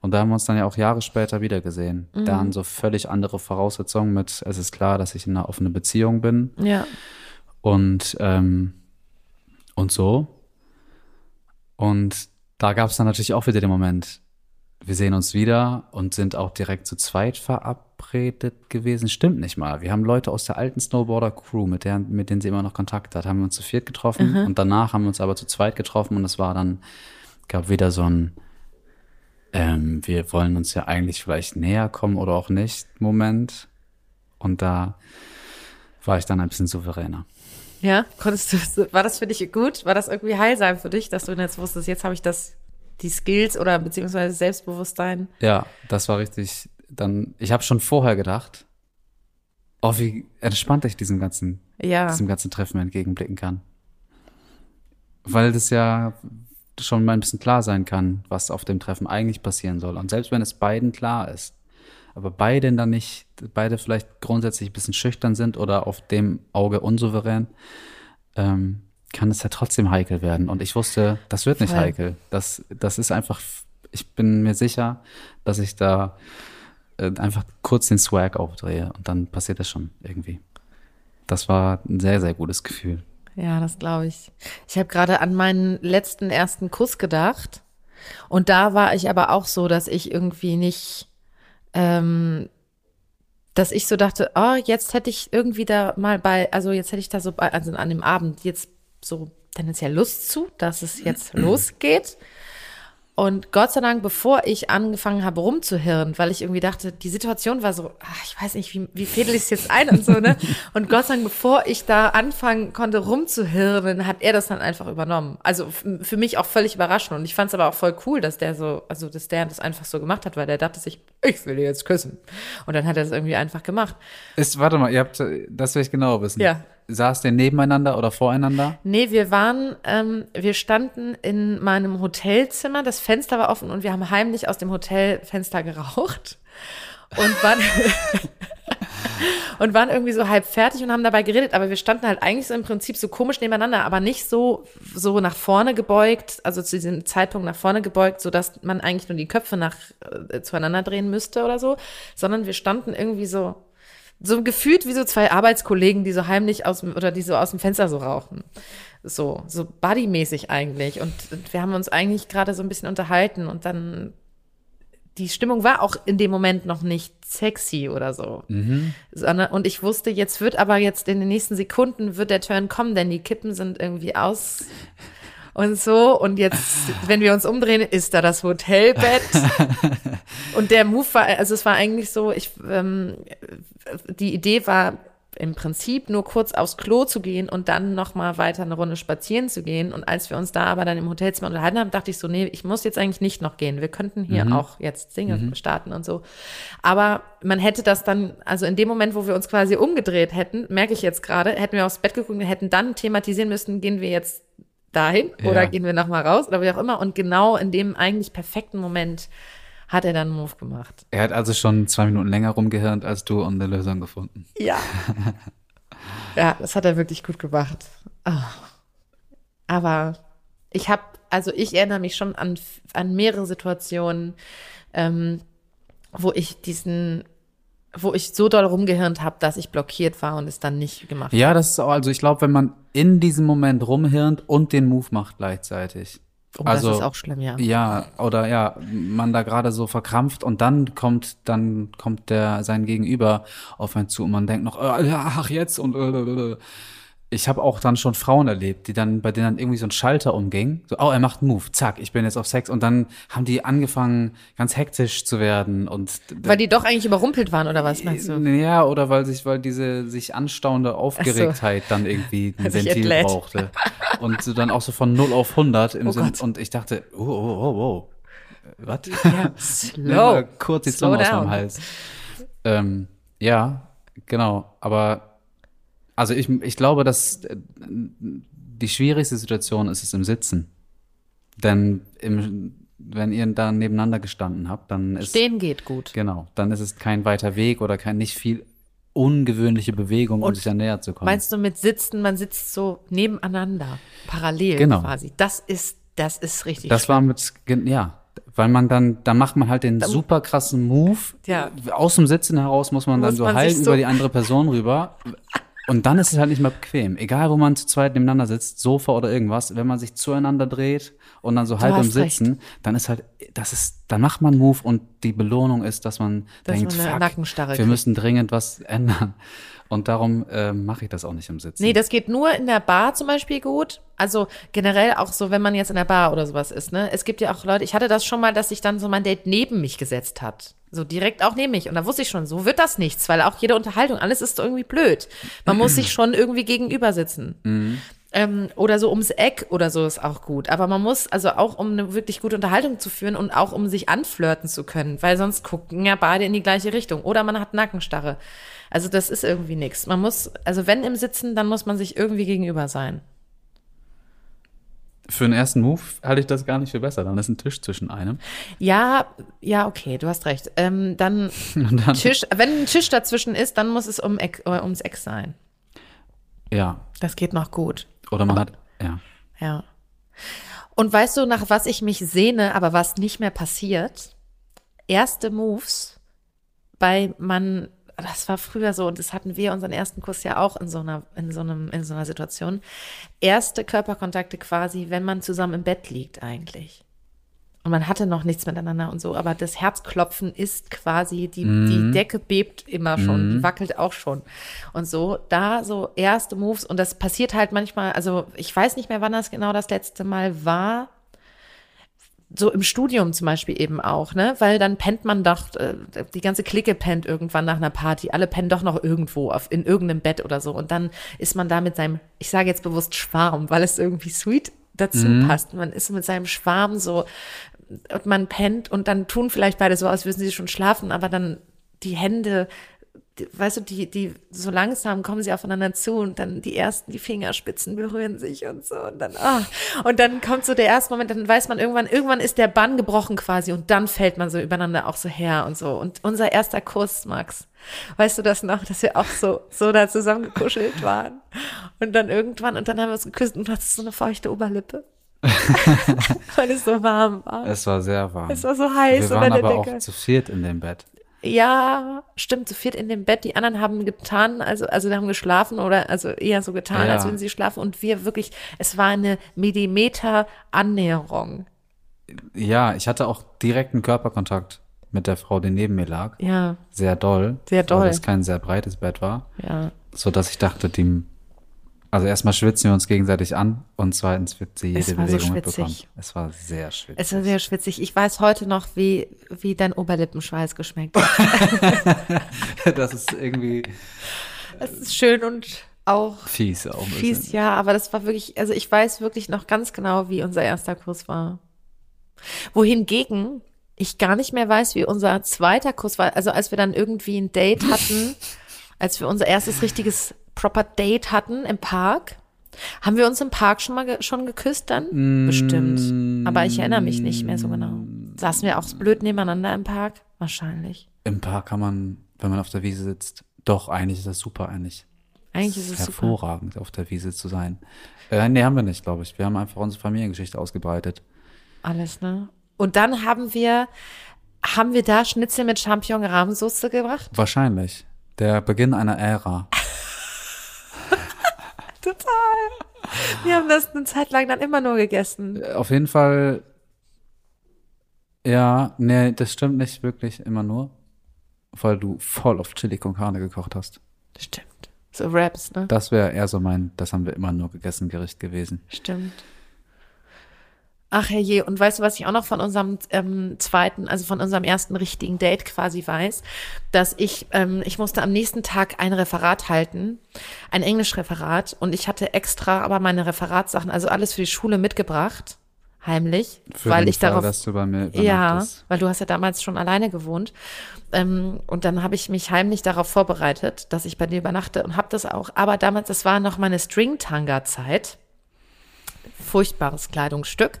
Und da haben wir uns dann ja auch Jahre später wiedergesehen. Dann so völlig andere Voraussetzungen mit, es ist klar, dass ich in einer offenen Beziehung bin ja. und, ähm, und so. Und da gab es dann natürlich auch wieder den Moment, wir sehen uns wieder und sind auch direkt zu zweit verabredet gewesen. Stimmt nicht mal. Wir haben Leute aus der alten Snowboarder-Crew, mit, der, mit denen sie immer noch Kontakt hat, haben wir uns zu viert getroffen und danach haben wir uns aber zu zweit getroffen und es war dann, gab wieder so ein, ähm, wir wollen uns ja eigentlich vielleicht näher kommen oder auch nicht, Moment. Und da war ich dann ein bisschen souveräner. Ja, konntest du, war das für dich gut? War das irgendwie heilsam für dich, dass du jetzt wusstest, jetzt habe ich das, die Skills oder beziehungsweise Selbstbewusstsein? Ja, das war richtig. Dann, ich habe schon vorher gedacht, oh, wie entspannt ich diesem ganzen, Ja. diesem ganzen Treffen entgegenblicken kann. Weil das ja schon mal ein bisschen klar sein kann, was auf dem Treffen eigentlich passieren soll. Und selbst wenn es beiden klar ist, aber beide dann nicht, beide vielleicht grundsätzlich ein bisschen schüchtern sind oder auf dem Auge unsouverän, ähm, kann es ja trotzdem heikel werden. Und ich wusste, das wird nicht Voll. heikel. Das, das ist einfach, ich bin mir sicher, dass ich da äh, einfach kurz den Swag aufdrehe und dann passiert das schon irgendwie. Das war ein sehr, sehr gutes Gefühl. Ja, das glaube ich. Ich habe gerade an meinen letzten ersten Kuss gedacht. Und da war ich aber auch so, dass ich irgendwie nicht, ähm, dass ich so dachte, oh, jetzt hätte ich irgendwie da mal bei, also jetzt hätte ich da so bei, also an dem Abend jetzt so tendenziell Lust zu, dass es jetzt [clears throat] losgeht. Und Gott sei Dank, bevor ich angefangen habe rumzuhirren, weil ich irgendwie dachte, die Situation war so, ach, ich weiß nicht, wie, wie fädel ich es jetzt ein und so, ne? [laughs] Und Gott sei Dank, bevor ich da anfangen konnte rumzuhirren, hat er das dann einfach übernommen. Also für mich auch völlig überraschend. Und ich fand es aber auch voll cool, dass der so, also dass der das einfach so gemacht hat, weil der dachte sich, ich will dir jetzt küssen. Und dann hat er das irgendwie einfach gemacht. Ist, warte mal, ihr habt, das will ich genau wissen. Ja. Saßt ihr nebeneinander oder voreinander? Nee, wir waren, ähm, wir standen in meinem Hotelzimmer, das Fenster war offen und wir haben heimlich aus dem Hotelfenster geraucht und waren, [laughs] und waren irgendwie so halb fertig und haben dabei geredet, aber wir standen halt eigentlich so im Prinzip so komisch nebeneinander, aber nicht so, so nach vorne gebeugt, also zu diesem Zeitpunkt nach vorne gebeugt, so dass man eigentlich nur die Köpfe nach, äh, zueinander drehen müsste oder so, sondern wir standen irgendwie so, so gefühlt wie so zwei Arbeitskollegen, die so heimlich aus dem, oder die so aus dem Fenster so rauchen. So, so buddymäßig eigentlich. Und, und wir haben uns eigentlich gerade so ein bisschen unterhalten und dann, die Stimmung war auch in dem Moment noch nicht sexy oder so. Sondern, und ich wusste, jetzt wird aber jetzt in den nächsten Sekunden wird der Turn kommen, denn die Kippen sind irgendwie aus und so. Und jetzt, wenn wir uns umdrehen, ist da das Hotelbett. [laughs] und der Move war, also es war eigentlich so, ich, ähm, die Idee war im Prinzip nur kurz aufs Klo zu gehen und dann noch mal weiter eine Runde spazieren zu gehen. Und als wir uns da aber dann im Hotelzimmer unterhalten haben, dachte ich so, nee, ich muss jetzt eigentlich nicht noch gehen. Wir könnten hier auch jetzt Single starten und so. Aber man hätte das dann, also in dem Moment, wo wir uns quasi umgedreht hätten, merke ich jetzt gerade, hätten wir aufs Bett geguckt und hätten dann thematisieren müssen, gehen wir jetzt dahin oder Ja. gehen wir noch mal raus oder wie auch immer. Und genau in dem eigentlich perfekten Moment hat er dann einen Move gemacht. Er hat also schon zwei Minuten länger rumgehirnt als du und eine Lösung gefunden. Ja. [laughs] ja, das hat er wirklich gut gemacht. Ah. Aber ich habe, also ich erinnere mich schon an, an mehrere Situationen, ähm, wo ich diesen, wo ich so doll rumgehirnt habe, dass ich blockiert war und es dann nicht gemacht Ja, das ist auch, also ich glaube, wenn man in diesem Moment rumhirnt und den Move macht gleichzeitig. Oh, also, das ist auch schlimm, ja. Ja, oder ja, man da gerade so verkrampft und dann kommt, dann kommt der sein Gegenüber auf einen zu und man denkt noch, äh, ach jetzt und äh, äh, äh. Ich habe auch dann schon Frauen erlebt, die dann bei denen dann irgendwie so ein Schalter umging, so oh er macht einen Move, zack, ich bin jetzt auf Sex und dann haben die angefangen ganz hektisch zu werden und Weil die doch eigentlich überrumpelt waren, oder was meinst du? ja, oder weil sich, weil diese sich anstauende Aufgeregtheit dann irgendwie [laughs] ein Ventil brauchte. Und so dann auch so von 0 auf 100 im Oh Sinn, Gott. und ich dachte, oh, oh, oh, oh. Was? Ja, [laughs] slow. kurz die Zunge aus meinem Hals. Ähm, ja, genau. Aber, also ich, ich glaube, dass äh, die schwierigste Situation ist es im Sitzen. Denn im, wenn ihr da nebeneinander gestanden habt, dann ist Stehen geht gut. Genau, dann ist es kein weiter Weg oder kein nicht viel ungewöhnliche Bewegung, um sich da näher zu kommen. Meinst du mit Sitzen, man sitzt so nebeneinander, parallel Genau. quasi. Das ist, das ist richtig. das war mit, ja, weil man dann, da macht man halt den super krassen Move. Ja. Aus dem Sitzen heraus muss man dann Muss so man sich so- über die andere Person rüber. Und dann ist es halt nicht mehr bequem. Egal, wo man zu zweit nebeneinander sitzt, Sofa oder irgendwas, wenn man sich zueinander dreht und dann so halb im hast recht. Sitzen, dann ist halt, das ist, dann macht man einen Move und die Belohnung ist, dass man Dass denkt, man fuck, wir kriegt. müssen dringend was ändern. Und darum äh, mache ich das auch nicht im Sitzen. Nee, das geht nur in der Bar zum Beispiel gut. Also generell auch so, wenn man jetzt in der Bar oder sowas ist, ne? Es gibt ja auch Leute, ich hatte das schon mal, dass sich dann so mein Date neben mich gesetzt hat. So direkt auch neben mich. Und da wusste ich schon, so wird das nichts, weil auch jede Unterhaltung, alles ist irgendwie blöd. Man muss sich schon irgendwie gegenüber sitzen. Ähm, oder so ums Eck oder so ist auch gut. Aber man muss, also auch um eine wirklich gute Unterhaltung zu führen und auch um sich anflirten zu können, weil sonst gucken ja beide in die gleiche Richtung. Oder man hat Nackenstarre. Also das ist irgendwie nichts. Man muss, also wenn im Sitzen, dann muss man sich irgendwie gegenüber sein. Für den ersten Move halte ich das gar nicht viel besser. Dann ist ein Tisch zwischen einem. Ja, ja, okay, du hast recht. Ähm, dann, [laughs] dann, Tisch, wenn ein Tisch dazwischen ist, dann muss es um Eck, äh, ums Eck sein. Ja. Das geht noch gut. Oder man hat, ja. Ja. Und weißt du, nach was ich mich sehne, aber was nicht mehr passiert? Erste Moves bei man, das war früher so und das hatten wir unseren ersten Kurs ja auch in so einer, in so einem, in so einer Situation. Erste Körperkontakte quasi, wenn man zusammen im Bett liegt eigentlich. Und man hatte noch nichts miteinander und so, aber das Herzklopfen ist quasi, die, die Decke bebt immer schon, die wackelt auch schon. Und so, da so erste Moves und das passiert halt manchmal, also ich weiß nicht mehr, wann das genau das letzte Mal war, so im Studium zum Beispiel eben auch, ne? Weil dann pennt man doch, äh, die ganze Clique pennt irgendwann nach einer Party, alle pennen doch noch irgendwo auf, in irgendeinem Bett oder so. Und dann ist man da mit seinem, ich sage jetzt bewusst Schwarm, weil es irgendwie sweet dazu passt. Man ist mit seinem Schwarm so, und man pennt und dann tun vielleicht beide so, als würden sie schon schlafen, aber dann die Hände, die, weißt du, die, die, so langsam kommen sie aufeinander zu und dann die ersten, die Fingerspitzen berühren sich und so und dann, ah, und dann kommt so der erste Moment, dann weiß man irgendwann, irgendwann ist der Bann gebrochen quasi und dann fällt man so übereinander auch so her und so. Und unser erster Kuss, Max, weißt du das noch, dass wir auch so, so da zusammengekuschelt waren und dann irgendwann, und dann haben wir uns geküsst und du hattest so eine feuchte Oberlippe. [laughs] Weil es so warm war. Es war sehr warm. Es war so heiß Wir waren der aber Decke. auch zu viert in dem Bett. Ja, stimmt, zu viert in dem Bett. Die anderen haben getan, also, also die haben geschlafen oder also eher so getan, Ja. als würden sie schlafen. Und wir wirklich, es war eine Millimeter Annäherung. Ja, ich hatte auch direkten Körperkontakt mit der Frau, die neben mir lag. Ja, Sehr doll. Sehr doll. Weil es kein sehr breites Bett war. ja. So dass ich dachte, die, also erstmal schwitzen wir uns gegenseitig an und zweitens wird sie Es jede so Bewegung schwitzig. mitbekommen. Es war sehr schwitzig. Es war sehr schwitzig. Ich weiß heute noch, wie, wie dein Oberlippenschweiß geschmeckt hat. [laughs] das ist irgendwie Es ist schön und auch fies auch ein fies, bisschen. ja, aber das war wirklich, also ich weiß wirklich noch ganz genau, wie unser erster Kurs war. Wohingegen ich gar nicht mehr weiß, wie unser zweiter Kurs war. Also als wir dann irgendwie ein Date hatten, [laughs] als wir unser erstes richtiges proper Date hatten im Park, haben wir uns im Park schon mal ge schon geküsst dann? Bestimmt. Aber ich erinnere mich nicht mehr so genau. Saßen wir auch blöd nebeneinander im Park? Wahrscheinlich. Im Park kann man, wenn man auf der Wiese sitzt, doch, eigentlich ist das super, eigentlich. Eigentlich ist es super. hervorragend, auf der Wiese zu sein. Äh, nee, haben wir nicht, glaube ich. Wir haben einfach unsere Familiengeschichte ausgebreitet. Alles, ne? Und dann haben wir, haben wir da Schnitzel mit Champignon-Rahmsoße gemacht? Wahrscheinlich. Der Beginn einer Ära. Total. Wir haben das eine Zeit lang dann immer nur gegessen. Auf jeden Fall, ja, nee, das stimmt nicht wirklich immer nur, weil du voll auf Chili con Carne gekocht hast. Stimmt. So Raps, ne? Das wäre eher so mein, das haben wir immer nur gegessen, Gericht gewesen. Stimmt. Ach herrje, und weißt du, was ich auch noch von unserem ähm, zweiten, also von unserem ersten richtigen Date quasi weiß, dass ich, ähm, ich musste am nächsten Tag ein Referat halten, ein Englischreferat, und ich hatte extra aber meine Referatssachen, also alles für die Schule mitgebracht, heimlich, Für weil ich Fall, darauf dass du bei mir Ja, weil du hast ja damals schon alleine gewohnt. Ähm, und dann habe ich mich heimlich darauf vorbereitet, dass ich bei dir übernachte und habe das auch. Aber damals, das war noch meine String-Tanga-Zeit. Furchtbares Kleidungsstück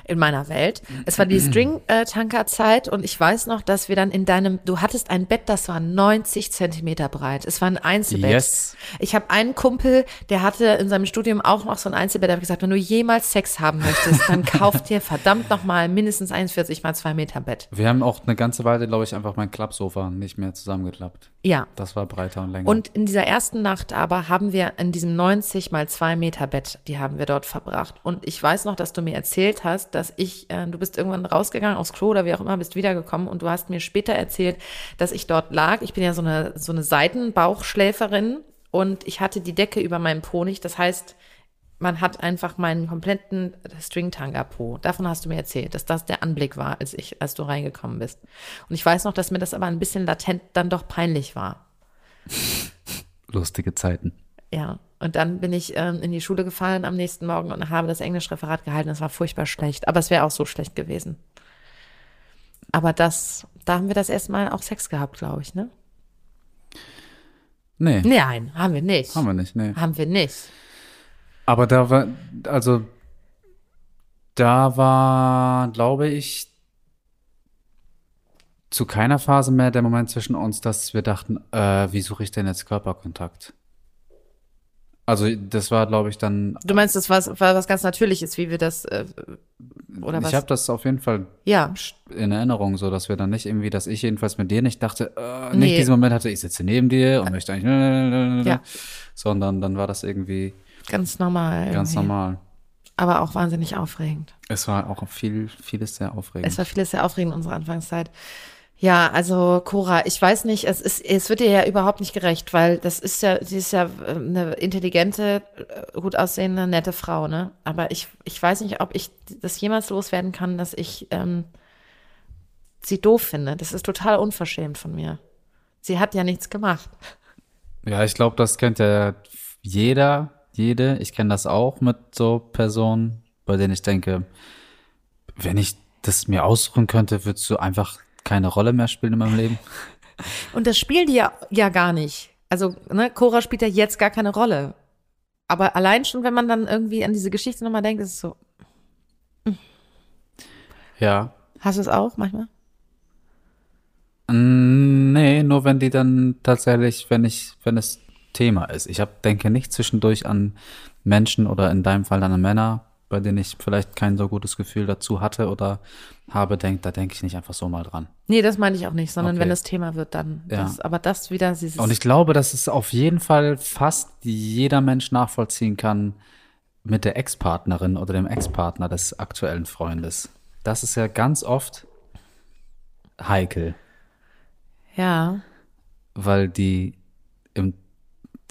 in meiner Welt. Es war die String-Tanker-Zeit und ich weiß noch, dass wir dann in deinem, du hattest ein Bett, das war 90 Zentimeter breit. Es war ein Einzelbett. Yes. Ich habe einen Kumpel, der hatte in seinem Studium auch noch so ein Einzelbett. Da habe ich gesagt, wenn du jemals Sex haben möchtest, dann kauf dir verdammt nochmal mindestens 1,40 mal 2 Meter Bett. Wir haben auch eine ganze Weile, glaube ich, einfach mein Klappsofa nicht mehr zusammengeklappt. Ja. Das war breiter und länger. Und in dieser ersten Nacht aber haben wir in diesem 90 mal 2 Meter Bett, die haben wir dort verbracht. Und ich weiß noch, dass du mir erzählt hast, dass ich, äh, du bist irgendwann rausgegangen aufs Klo oder wie auch immer, bist wiedergekommen und du hast mir später erzählt, dass ich dort lag. Ich bin ja so eine, so eine Seitenbauchschläferin und ich hatte die Decke über meinem Po nicht. Das heißt, man hat einfach meinen kompletten Stringtanga-Po. Davon hast du mir erzählt, dass das der Anblick war, als ich, als du reingekommen bist. Und ich weiß noch, dass mir das aber ein bisschen latent dann doch peinlich war. Lustige Zeiten. Ja. Und dann bin ich ähm, in die Schule gefallen am nächsten Morgen und habe das Englischreferat gehalten. Das war furchtbar schlecht. Aber es wäre auch so schlecht gewesen. Aber das, da haben wir das erste Mal auch Sex gehabt, glaube ich, ne? Nee, Nein, haben wir nicht. haben wir nicht, nee. Haben wir nicht. Aber da war, also, da war, glaube ich, zu keiner Phase mehr der Moment zwischen uns, dass wir dachten, äh, wie suche ich denn jetzt Körperkontakt? Also, das war, glaube ich, dann, Du meinst, das war, war was ganz Natürliches, wie wir das, äh, oder was? ich habe das auf jeden Fall ja. in Erinnerung, so dass wir dann nicht irgendwie, dass ich jedenfalls mit dir nicht dachte, äh, nicht Nee. diesen Moment hatte, ich sitze neben dir und möchte eigentlich, Ja. sondern dann war das irgendwie Ganz normal. ganz irgendwie. normal. Aber auch wahnsinnig aufregend. Es war auch viel, vieles sehr aufregend. Es war vieles sehr aufregend in unserer Anfangszeit. Ja, also Cora, ich weiß nicht, es ist, es wird dir ja überhaupt nicht gerecht, weil das ist ja, sie ist ja äh, eine intelligente, äh, gut aussehende, nette Frau, ne? Aber ich, ich weiß nicht, ob ich das jemals loswerden kann, dass ich ähm, sie doof finde. Das ist total unverschämt von mir. Sie hat ja nichts gemacht. Ja, ich glaube, das kennt ja jeder, jede. Ich kenne das auch mit so Personen, bei denen ich denke, wenn ich das mir aussuchen könnte, würdest du einfach keine Rolle mehr spielen in meinem Leben. [laughs] Und das spielen die ja, ja gar nicht. Also, ne, Cora spielt ja jetzt gar keine Rolle. Aber allein schon, wenn man dann irgendwie an diese Geschichte nochmal denkt, ist es so, Ja. hast du es auch manchmal? Mm, Nee, nur wenn die dann tatsächlich, wenn ich, wenn es Thema ist. Ich hab, denke nicht zwischendurch an Menschen oder in deinem Fall dann an Männer, bei denen ich vielleicht kein so gutes Gefühl dazu hatte oder habe, denkt, da denke ich nicht einfach so mal dran. Nee, das meine ich auch nicht, sondern Okay. wenn das Thema wird, dann. Ja. Das, aber das wieder, dieses. Und ich glaube, dass es auf jeden Fall fast jeder Mensch nachvollziehen kann mit der Ex-Partnerin oder dem Ex-Partner des aktuellen Freundes. Das ist ja ganz oft heikel, ja. weil die, im,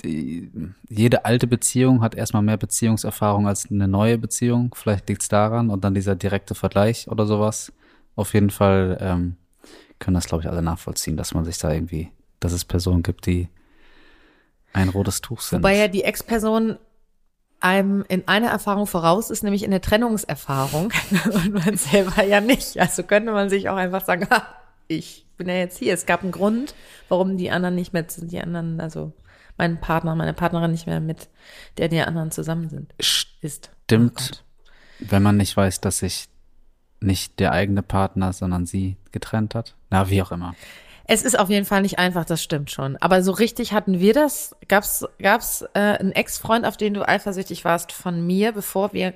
die jede alte Beziehung hat erstmal mehr Beziehungserfahrung als eine neue Beziehung. Vielleicht liegt es daran und dann dieser direkte Vergleich oder sowas. Auf jeden Fall ähm, können das, glaube ich, alle nachvollziehen, dass man sich da irgendwie, dass es Personen gibt, die ein rotes Tuch sind. Wobei ja die Ex-Person einem in einer Erfahrung voraus ist, nämlich in der Trennungserfahrung. [laughs] Und man selber ja nicht. Also könnte man sich auch einfach sagen, ha, ich bin ja jetzt hier. Es gab einen Grund, warum die anderen nicht mehr, die anderen, also mein Partner, meine Partnerin nicht mehr mit der die anderen zusammen sind. Ist. Stimmt, Oh wenn man nicht weiß, dass sich nicht der eigene Partner, sondern sie getrennt hat. Na, wie auch immer. Es ist auf jeden Fall nicht einfach, das stimmt schon. Aber so richtig hatten wir das. Gab's gab's äh, einen Ex-Freund, auf den du eifersüchtig warst von mir, bevor wir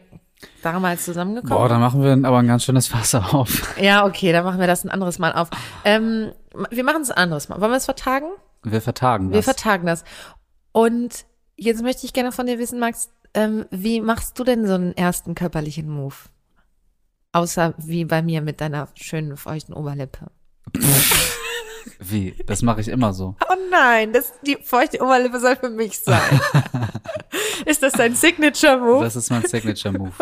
damals zusammengekommen Boah, da machen wir aber ein ganz schönes Wasser auf. Ja, okay, dann machen wir das ein anderes Mal auf. Ähm, wir machen es ein anderes Mal. Wollen wir es vertagen? Wir vertagen Wir das. vertagen das. Und jetzt möchte ich gerne von dir wissen, Max, ähm, wie machst du denn so einen ersten körperlichen Move? Außer wie bei mir mit deiner schönen feuchten Oberlippe. [laughs] wie? Das mache ich immer so. Oh nein, das, die feuchte Oberlippe soll für mich sein. [laughs] Ist das dein Signature Move? Das ist mein Signature Move.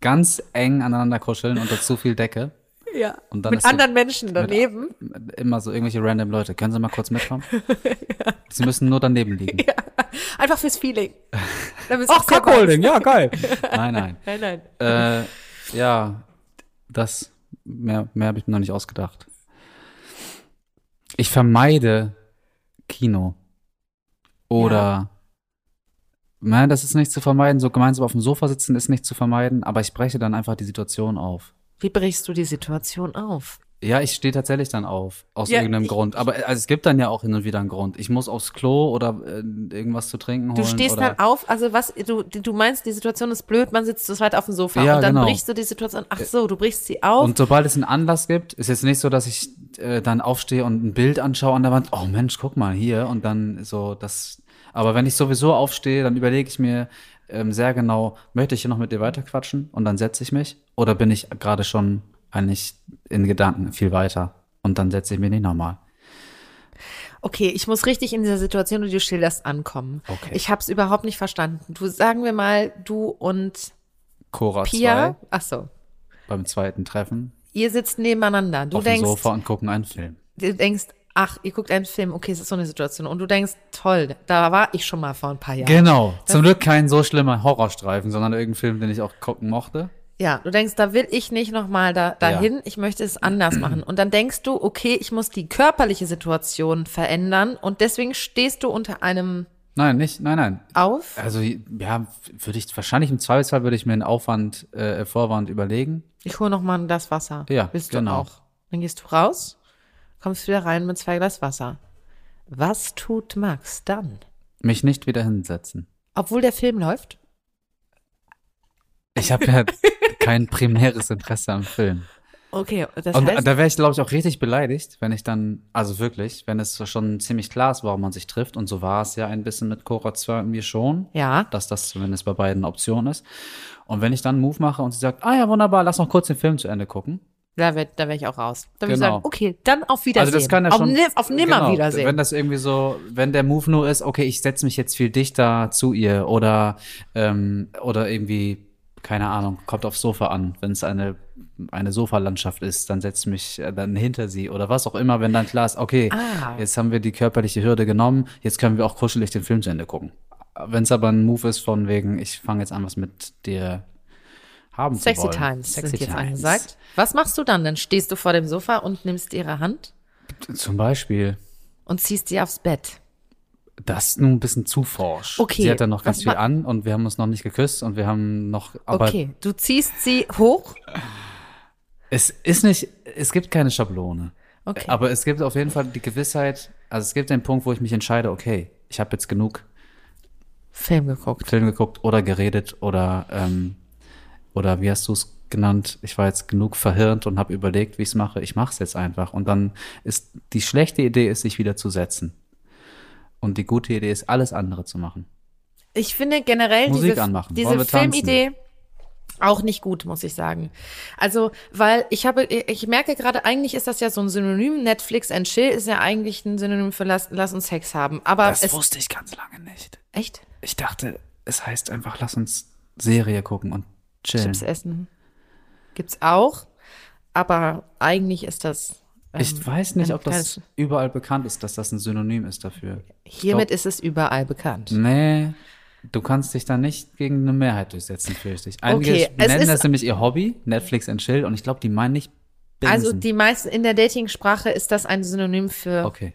Ganz eng aneinander kuscheln unter zu viel Decke. Ja. Und dann Mit ist so- anderen Menschen daneben. Immer so irgendwelche random Leute. Können Sie mal kurz mitkommen? [laughs] Sie müssen nur daneben liegen. Einfach fürs Feeling. [laughs] Ach, Cuckolding, ja, geil. [laughs] Nein, nein. Nein, nein. Äh, ja, das, mehr, mehr habe ich mir noch nicht ausgedacht. Ich vermeide Kino. Oder, nein, das ist nicht zu vermeiden. So gemeinsam auf dem Sofa sitzen ist nicht zu vermeiden, aber ich breche dann einfach die Situation auf. Wie brichst du die Situation auf? Ja, ich stehe tatsächlich dann auf, aus Ja, irgendeinem ich- Grund. Aber also, es gibt dann ja auch hin und wieder einen Grund. Ich muss aufs Klo oder äh, irgendwas zu trinken holen. Du stehst oder, dann auf, also was, du, du meinst, die Situation ist blöd, man sitzt zu zweit auf dem Sofa Ja, und dann genau. brichst du die Situation, ach so, du brichst sie auf. Und sobald es einen Anlass gibt, ist jetzt nicht so, dass ich äh, dann aufstehe und ein Bild anschaue an der Wand. Oh Mensch, guck mal hier und dann so das. Aber wenn ich sowieso aufstehe, dann überlege ich mir, ähm, sehr genau, möchte ich hier noch mit dir weiterquatschen und dann setze ich mich oder bin ich gerade schon eigentlich in Gedanken viel weiter und dann setze ich mich nicht nochmal. Okay, ich muss richtig in dieser Situation, die du schilderst, ankommen. Okay. Ich habe es überhaupt nicht verstanden. Du sagen wir mal, du und Cora Pia, 2 ach so, beim zweiten Treffen ihr sitzt nebeneinander. Du auf dem denkst, Sofa und gucken einen Film. du denkst, ach, ihr guckt einen Film, okay, es ist so eine Situation. Und du denkst, toll, da war ich schon mal vor ein paar Jahren. Genau. Zum Glück kein so schlimmer Horrorstreifen, sondern irgendein Film, den ich auch gucken mochte. Ja, du denkst, da will ich nicht nochmal da, dahin, ich möchte es anders [clears throat] machen. Und dann denkst du, okay, ich muss die körperliche Situation verändern und deswegen stehst du unter einem Nein, nicht, nein, nein. auf. Also ja, würde ich wahrscheinlich im Zweifelsfall würde ich mir einen Aufwand, äh, Vorwand überlegen. Ich hole nochmal ein Glas Wasser. Ja, Willst genau. du auch. Dann gehst du raus, kommst wieder rein mit zwei Glas Wasser. Was tut Max dann? Mich nicht wieder hinsetzen. Obwohl der Film läuft? Ich habe ja [laughs] kein primäres Interesse am Film. Okay, das Und heißt, da wäre ich, glaube ich, auch richtig beleidigt, wenn ich dann, also wirklich, wenn es schon ziemlich klar ist, warum man sich trifft. Und so war es ja ein bisschen mit Cora 2 und mir schon, ja, dass das zumindest bei beiden Optionen ist. Und wenn ich dann einen Move mache und sie sagt, ah ja, wunderbar, lass noch kurz den Film zu Ende gucken. Da wäre da wär ich auch raus. Da würde ich Genau. sagen, okay, dann auf Wiedersehen. Also das kann ja auf, schon. ni- auf nimmer genau, Wiedersehen. Wenn das irgendwie so, wenn der Move nur ist, okay, ich setze mich jetzt viel dichter zu ihr oder ähm, oder irgendwie keine Ahnung, kommt aufs Sofa an. Wenn es eine eine Sofalandschaft ist, dann setze ich mich äh, dann hinter sie oder was auch immer, wenn dann klar ist, okay, Ah. jetzt haben wir die körperliche Hürde genommen, jetzt können wir auch kuschelig den Film zu Ende gucken. Wenn es aber ein Move ist von wegen, ich fange jetzt an, was mit dir haben Sexy zu wollen. Times Sexy sind jetzt Times. angesagt. Was machst du dann? Dann stehst du vor dem Sofa und nimmst ihre Hand Zum Beispiel. und ziehst sie aufs Bett. Das ist nun ein bisschen zu forsch. Okay, Sie hat dann noch ganz viel an und wir haben uns noch nicht geküsst und wir haben noch, aber okay, du ziehst sie hoch. es ist nicht, es gibt keine Schablone. Okay. Aber es gibt auf jeden Fall die Gewissheit, also es gibt den Punkt, wo ich mich entscheide, okay, ich habe jetzt genug Film geguckt. Film geguckt oder geredet oder, ähm, oder wie hast du es genannt? Ich war jetzt genug verhirnt und habe überlegt, wie ich es mache. Ich mache es jetzt einfach. Und dann ist die schlechte Idee, ist, sich wieder zu setzen. Und die gute Idee ist, alles andere zu machen. Ich finde generell Musik diese, anmachen. diese? Filmidee auch nicht gut, muss ich sagen. Also, weil ich habe, ich merke gerade, eigentlich ist das ja so ein Synonym. Netflix and Chill ist ja eigentlich ein Synonym für Lass, lass uns Sex haben. Aber es, wusste ich ganz lange nicht. echt? Ich dachte, es heißt einfach, lass uns Serie gucken und chillen. Chips essen. Gibt's auch. Aber eigentlich ist das. ähm, Ich weiß nicht, ob das überall bekannt ist, dass das ein Synonym ist dafür. Hiermit glaub- ist es überall bekannt. Nee, du kannst dich da nicht gegen eine Mehrheit durchsetzen, fürchte ich. Einige Okay, nennen ist- das nämlich ihr Hobby, Netflix and Chill, und ich glaube, die meinen nicht Binsen. Also die meisten in der Dating-Sprache ist das ein Synonym für, Okay.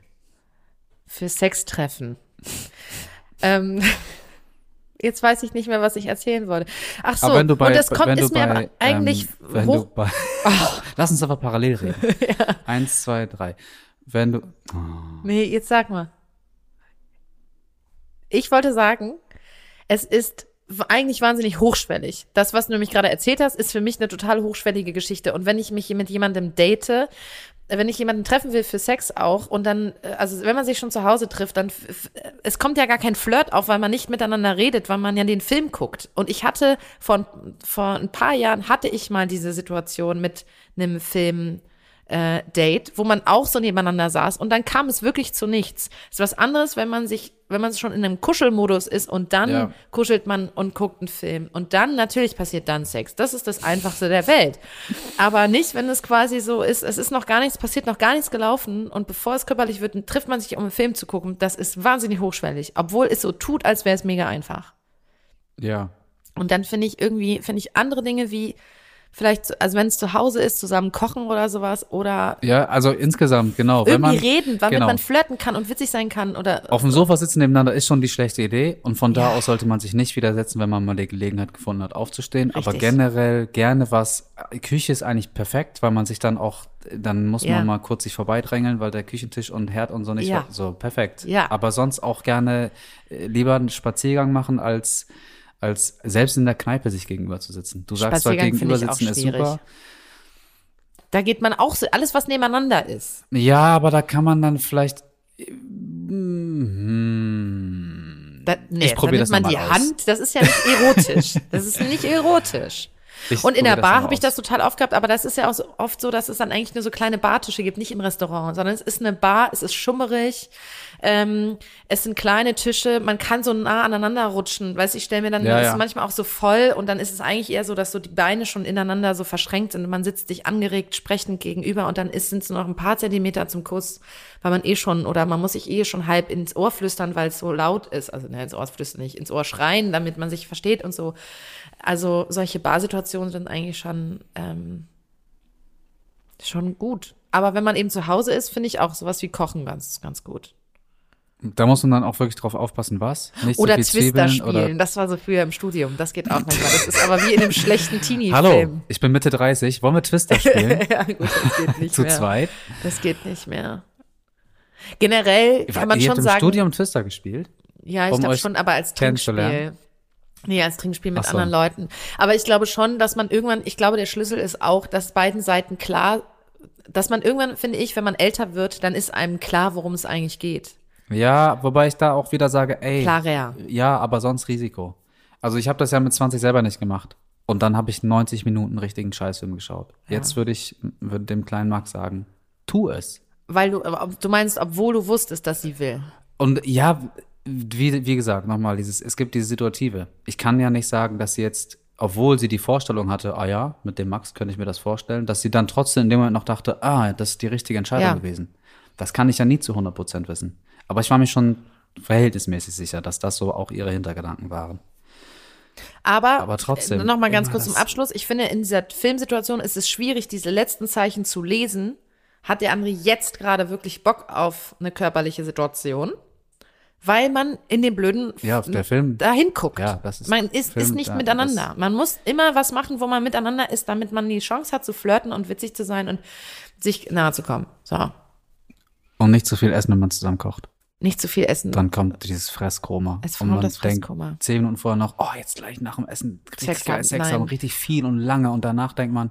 für Sextreffen. [laughs] ähm, jetzt weiß ich nicht mehr, was ich erzählen wollte. Ach so, wenn du bei, und das kommt, ist mir bei, aber eigentlich ähm, wenn hoch. du bei, [laughs] lass uns aber parallel reden. [laughs] Eins, zwei, drei. Wenn du, Nee, jetzt sag mal. Ich wollte sagen, es ist eigentlich wahnsinnig hochschwellig. Das, was du nämlich gerade erzählt hast, ist für mich eine total hochschwellige Geschichte. Und wenn ich mich mit jemandem date, wenn ich jemanden treffen will für Sex auch und dann, äh, also wenn man sich schon zu Hause trifft, dann, es kommt ja gar kein Flirt auf, weil man nicht miteinander redet, weil man ja den Film guckt. Und ich hatte vor, vor ein paar Jahren hatte ich mal diese Situation mit einem Film, äh, Date, wo man auch so nebeneinander saß und dann kam es wirklich zu nichts. ist was anderes, wenn man sich, wenn man schon in einem Kuschelmodus ist und dann Ja. kuschelt man und guckt einen Film und dann natürlich passiert dann Sex. Das ist das Einfachste der Welt. Aber nicht, wenn es quasi so ist, es ist noch gar nichts passiert, noch gar nichts gelaufen und bevor es körperlich wird, trifft man sich, um einen Film zu gucken. Das ist wahnsinnig hochschwellig, obwohl es so tut, als wäre es mega einfach. ja. Und dann finde ich irgendwie, finde ich andere Dinge wie vielleicht, also wenn es zu Hause ist, zusammen kochen oder sowas oder Ja, also insgesamt, genau. wenn irgendwie man, reden, damit genau. man flirten kann und witzig sein kann oder Auf dem Sofa sitzen nebeneinander ist schon die schlechte Idee und von da Ja. aus sollte man sich nicht widersetzen, wenn man mal die Gelegenheit gefunden hat, aufzustehen. Aber Richtig. generell gerne was. Küche ist eigentlich perfekt, weil man sich dann auch, dann muss Ja. man mal kurz sich vorbeidrängeln, weil der Küchentisch und Herd und so nicht Ja. so perfekt. Ja. Aber sonst auch gerne äh, lieber einen Spaziergang machen als als selbst in der Kneipe sich gegenüber zu sitzen. Du sagst zwar gegenüber sitzen ist super. da geht man auch so, alles was nebeneinander ist. Ja, aber da kann man dann vielleicht. hm, Da, nee, Ich da probier nimmt das man die aus. Hand, das ist ja nicht erotisch. [laughs] Das ist nicht erotisch. Ich und in der Bar habe ich das total oft gehabt, aber das ist ja auch so, oft so, dass es dann eigentlich nur so kleine Bartische gibt, nicht im Restaurant, sondern es ist eine Bar, es ist schummerig, ähm, es sind kleine Tische, man kann so nah aneinander rutschen, weißt ich stelle mir dann, Ja, das ja. manchmal auch so voll und dann ist es eigentlich eher so, dass so die Beine schon ineinander so verschränkt sind und man sitzt sich angeregt sprechend gegenüber und dann sind es noch ein paar Zentimeter zum Kuss, weil man eh schon, oder man muss sich eh schon halb ins Ohr flüstern, weil es so laut ist, also ne, ins Ohr flüstern nicht, ins Ohr schreien, damit man sich versteht und so. Also solche Barsituationen sind eigentlich schon, ähm, schon gut. Aber wenn man eben zu Hause ist, finde ich auch sowas wie Kochen ganz, ganz gut. Da muss man dann auch wirklich drauf aufpassen, was? Nicht Oder so Twister Zwiebeln spielen. Das war so früher im Studium. Das geht auch manchmal. Das ist aber wie in einem schlechten Teenie-Film. Hallo, ich bin Mitte 30. Wollen wir Twister spielen? [laughs] ja, gut, das geht nicht Zu mehr. zweit? Das geht nicht mehr. Generell kann man Ihr schon habt im sagen. Studium Twister gespielt? Ja, ich um glaube schon, aber als? Trinkspiel. Nee, als Trinkspiel mit so. anderen Leuten. Aber ich glaube schon, dass man irgendwann, ich glaube, der Schlüssel ist auch, dass beiden Seiten klar, dass man irgendwann, finde ich, wenn man älter wird, dann ist einem klar, worum es eigentlich geht. Ja, wobei ich da auch wieder sage, ey, Klarer. ja, aber sonst Risiko. Also ich habe das ja mit 20 selber nicht gemacht. Und dann habe ich 90 Minuten richtigen Scheißfilm geschaut. Jetzt würde ich würde dem kleinen Max sagen, tu es. Weil du, du meinst, obwohl du wusstest, dass sie will. Und ja, wie, wie gesagt, nochmal, dieses, es gibt diese Situative. Ich kann ja nicht sagen, dass sie jetzt, obwohl sie die Vorstellung hatte, ah ja, mit dem Max könnte ich mir das vorstellen, dass sie dann trotzdem in dem Moment noch dachte, ah, das ist die richtige Entscheidung Ja. gewesen. Das kann ich ja nie zu 100 Prozent wissen. Aber ich war mir schon verhältnismäßig sicher, dass das so auch ihre Hintergedanken waren. Aber, Aber trotzdem, äh, noch mal ganz kurz zum Abschluss. Ich finde, in dieser Filmsituation ist es schwierig, diese letzten Zeichen zu lesen. Hat der andere jetzt gerade wirklich Bock auf eine körperliche Situation? Weil man in den blöden Ja, der Film- dahin guckt. Ja, das ist- man ist, Film- ist nicht ja, miteinander. Man muss immer was machen, wo man miteinander ist, damit man die Chance hat zu flirten und witzig zu sein und sich nahe zu kommen. So. Und nicht zu viel essen, wenn man zusammen kocht. Nicht zu viel essen. Dann kommt dieses Fresskoma. Es und kommt man das denkt Fresskoma. zehn Minuten vorher noch, oh, jetzt gleich nach dem Essen Sex geil haben. Sex haben, richtig viel und lange. Und danach denkt man,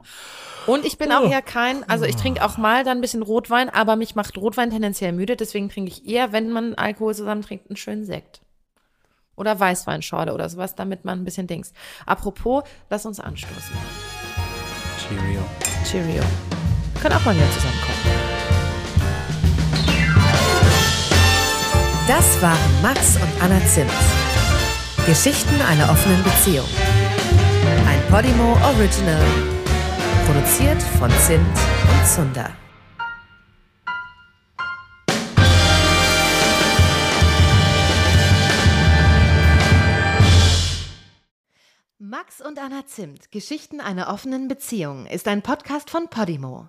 Und ich bin auch eher kein, also ich trinke auch mal dann ein bisschen Rotwein, aber mich macht Rotwein tendenziell müde, deswegen trinke ich eher, wenn man Alkohol zusammen trinkt, einen schönen Sekt. Oder Weißweinschorle oder sowas, damit man ein bisschen Dings. Apropos, lass uns anstoßen. Cheerio. Cheerio. Wir können auch mal wieder zusammen Das waren Max und Anna Zimt. Geschichten einer offenen Beziehung. Ein Podimo Original. Produziert von Zimt und Zunder. Max und Anna Zimt, Geschichten einer offenen Beziehung, ist ein Podcast von Podimo.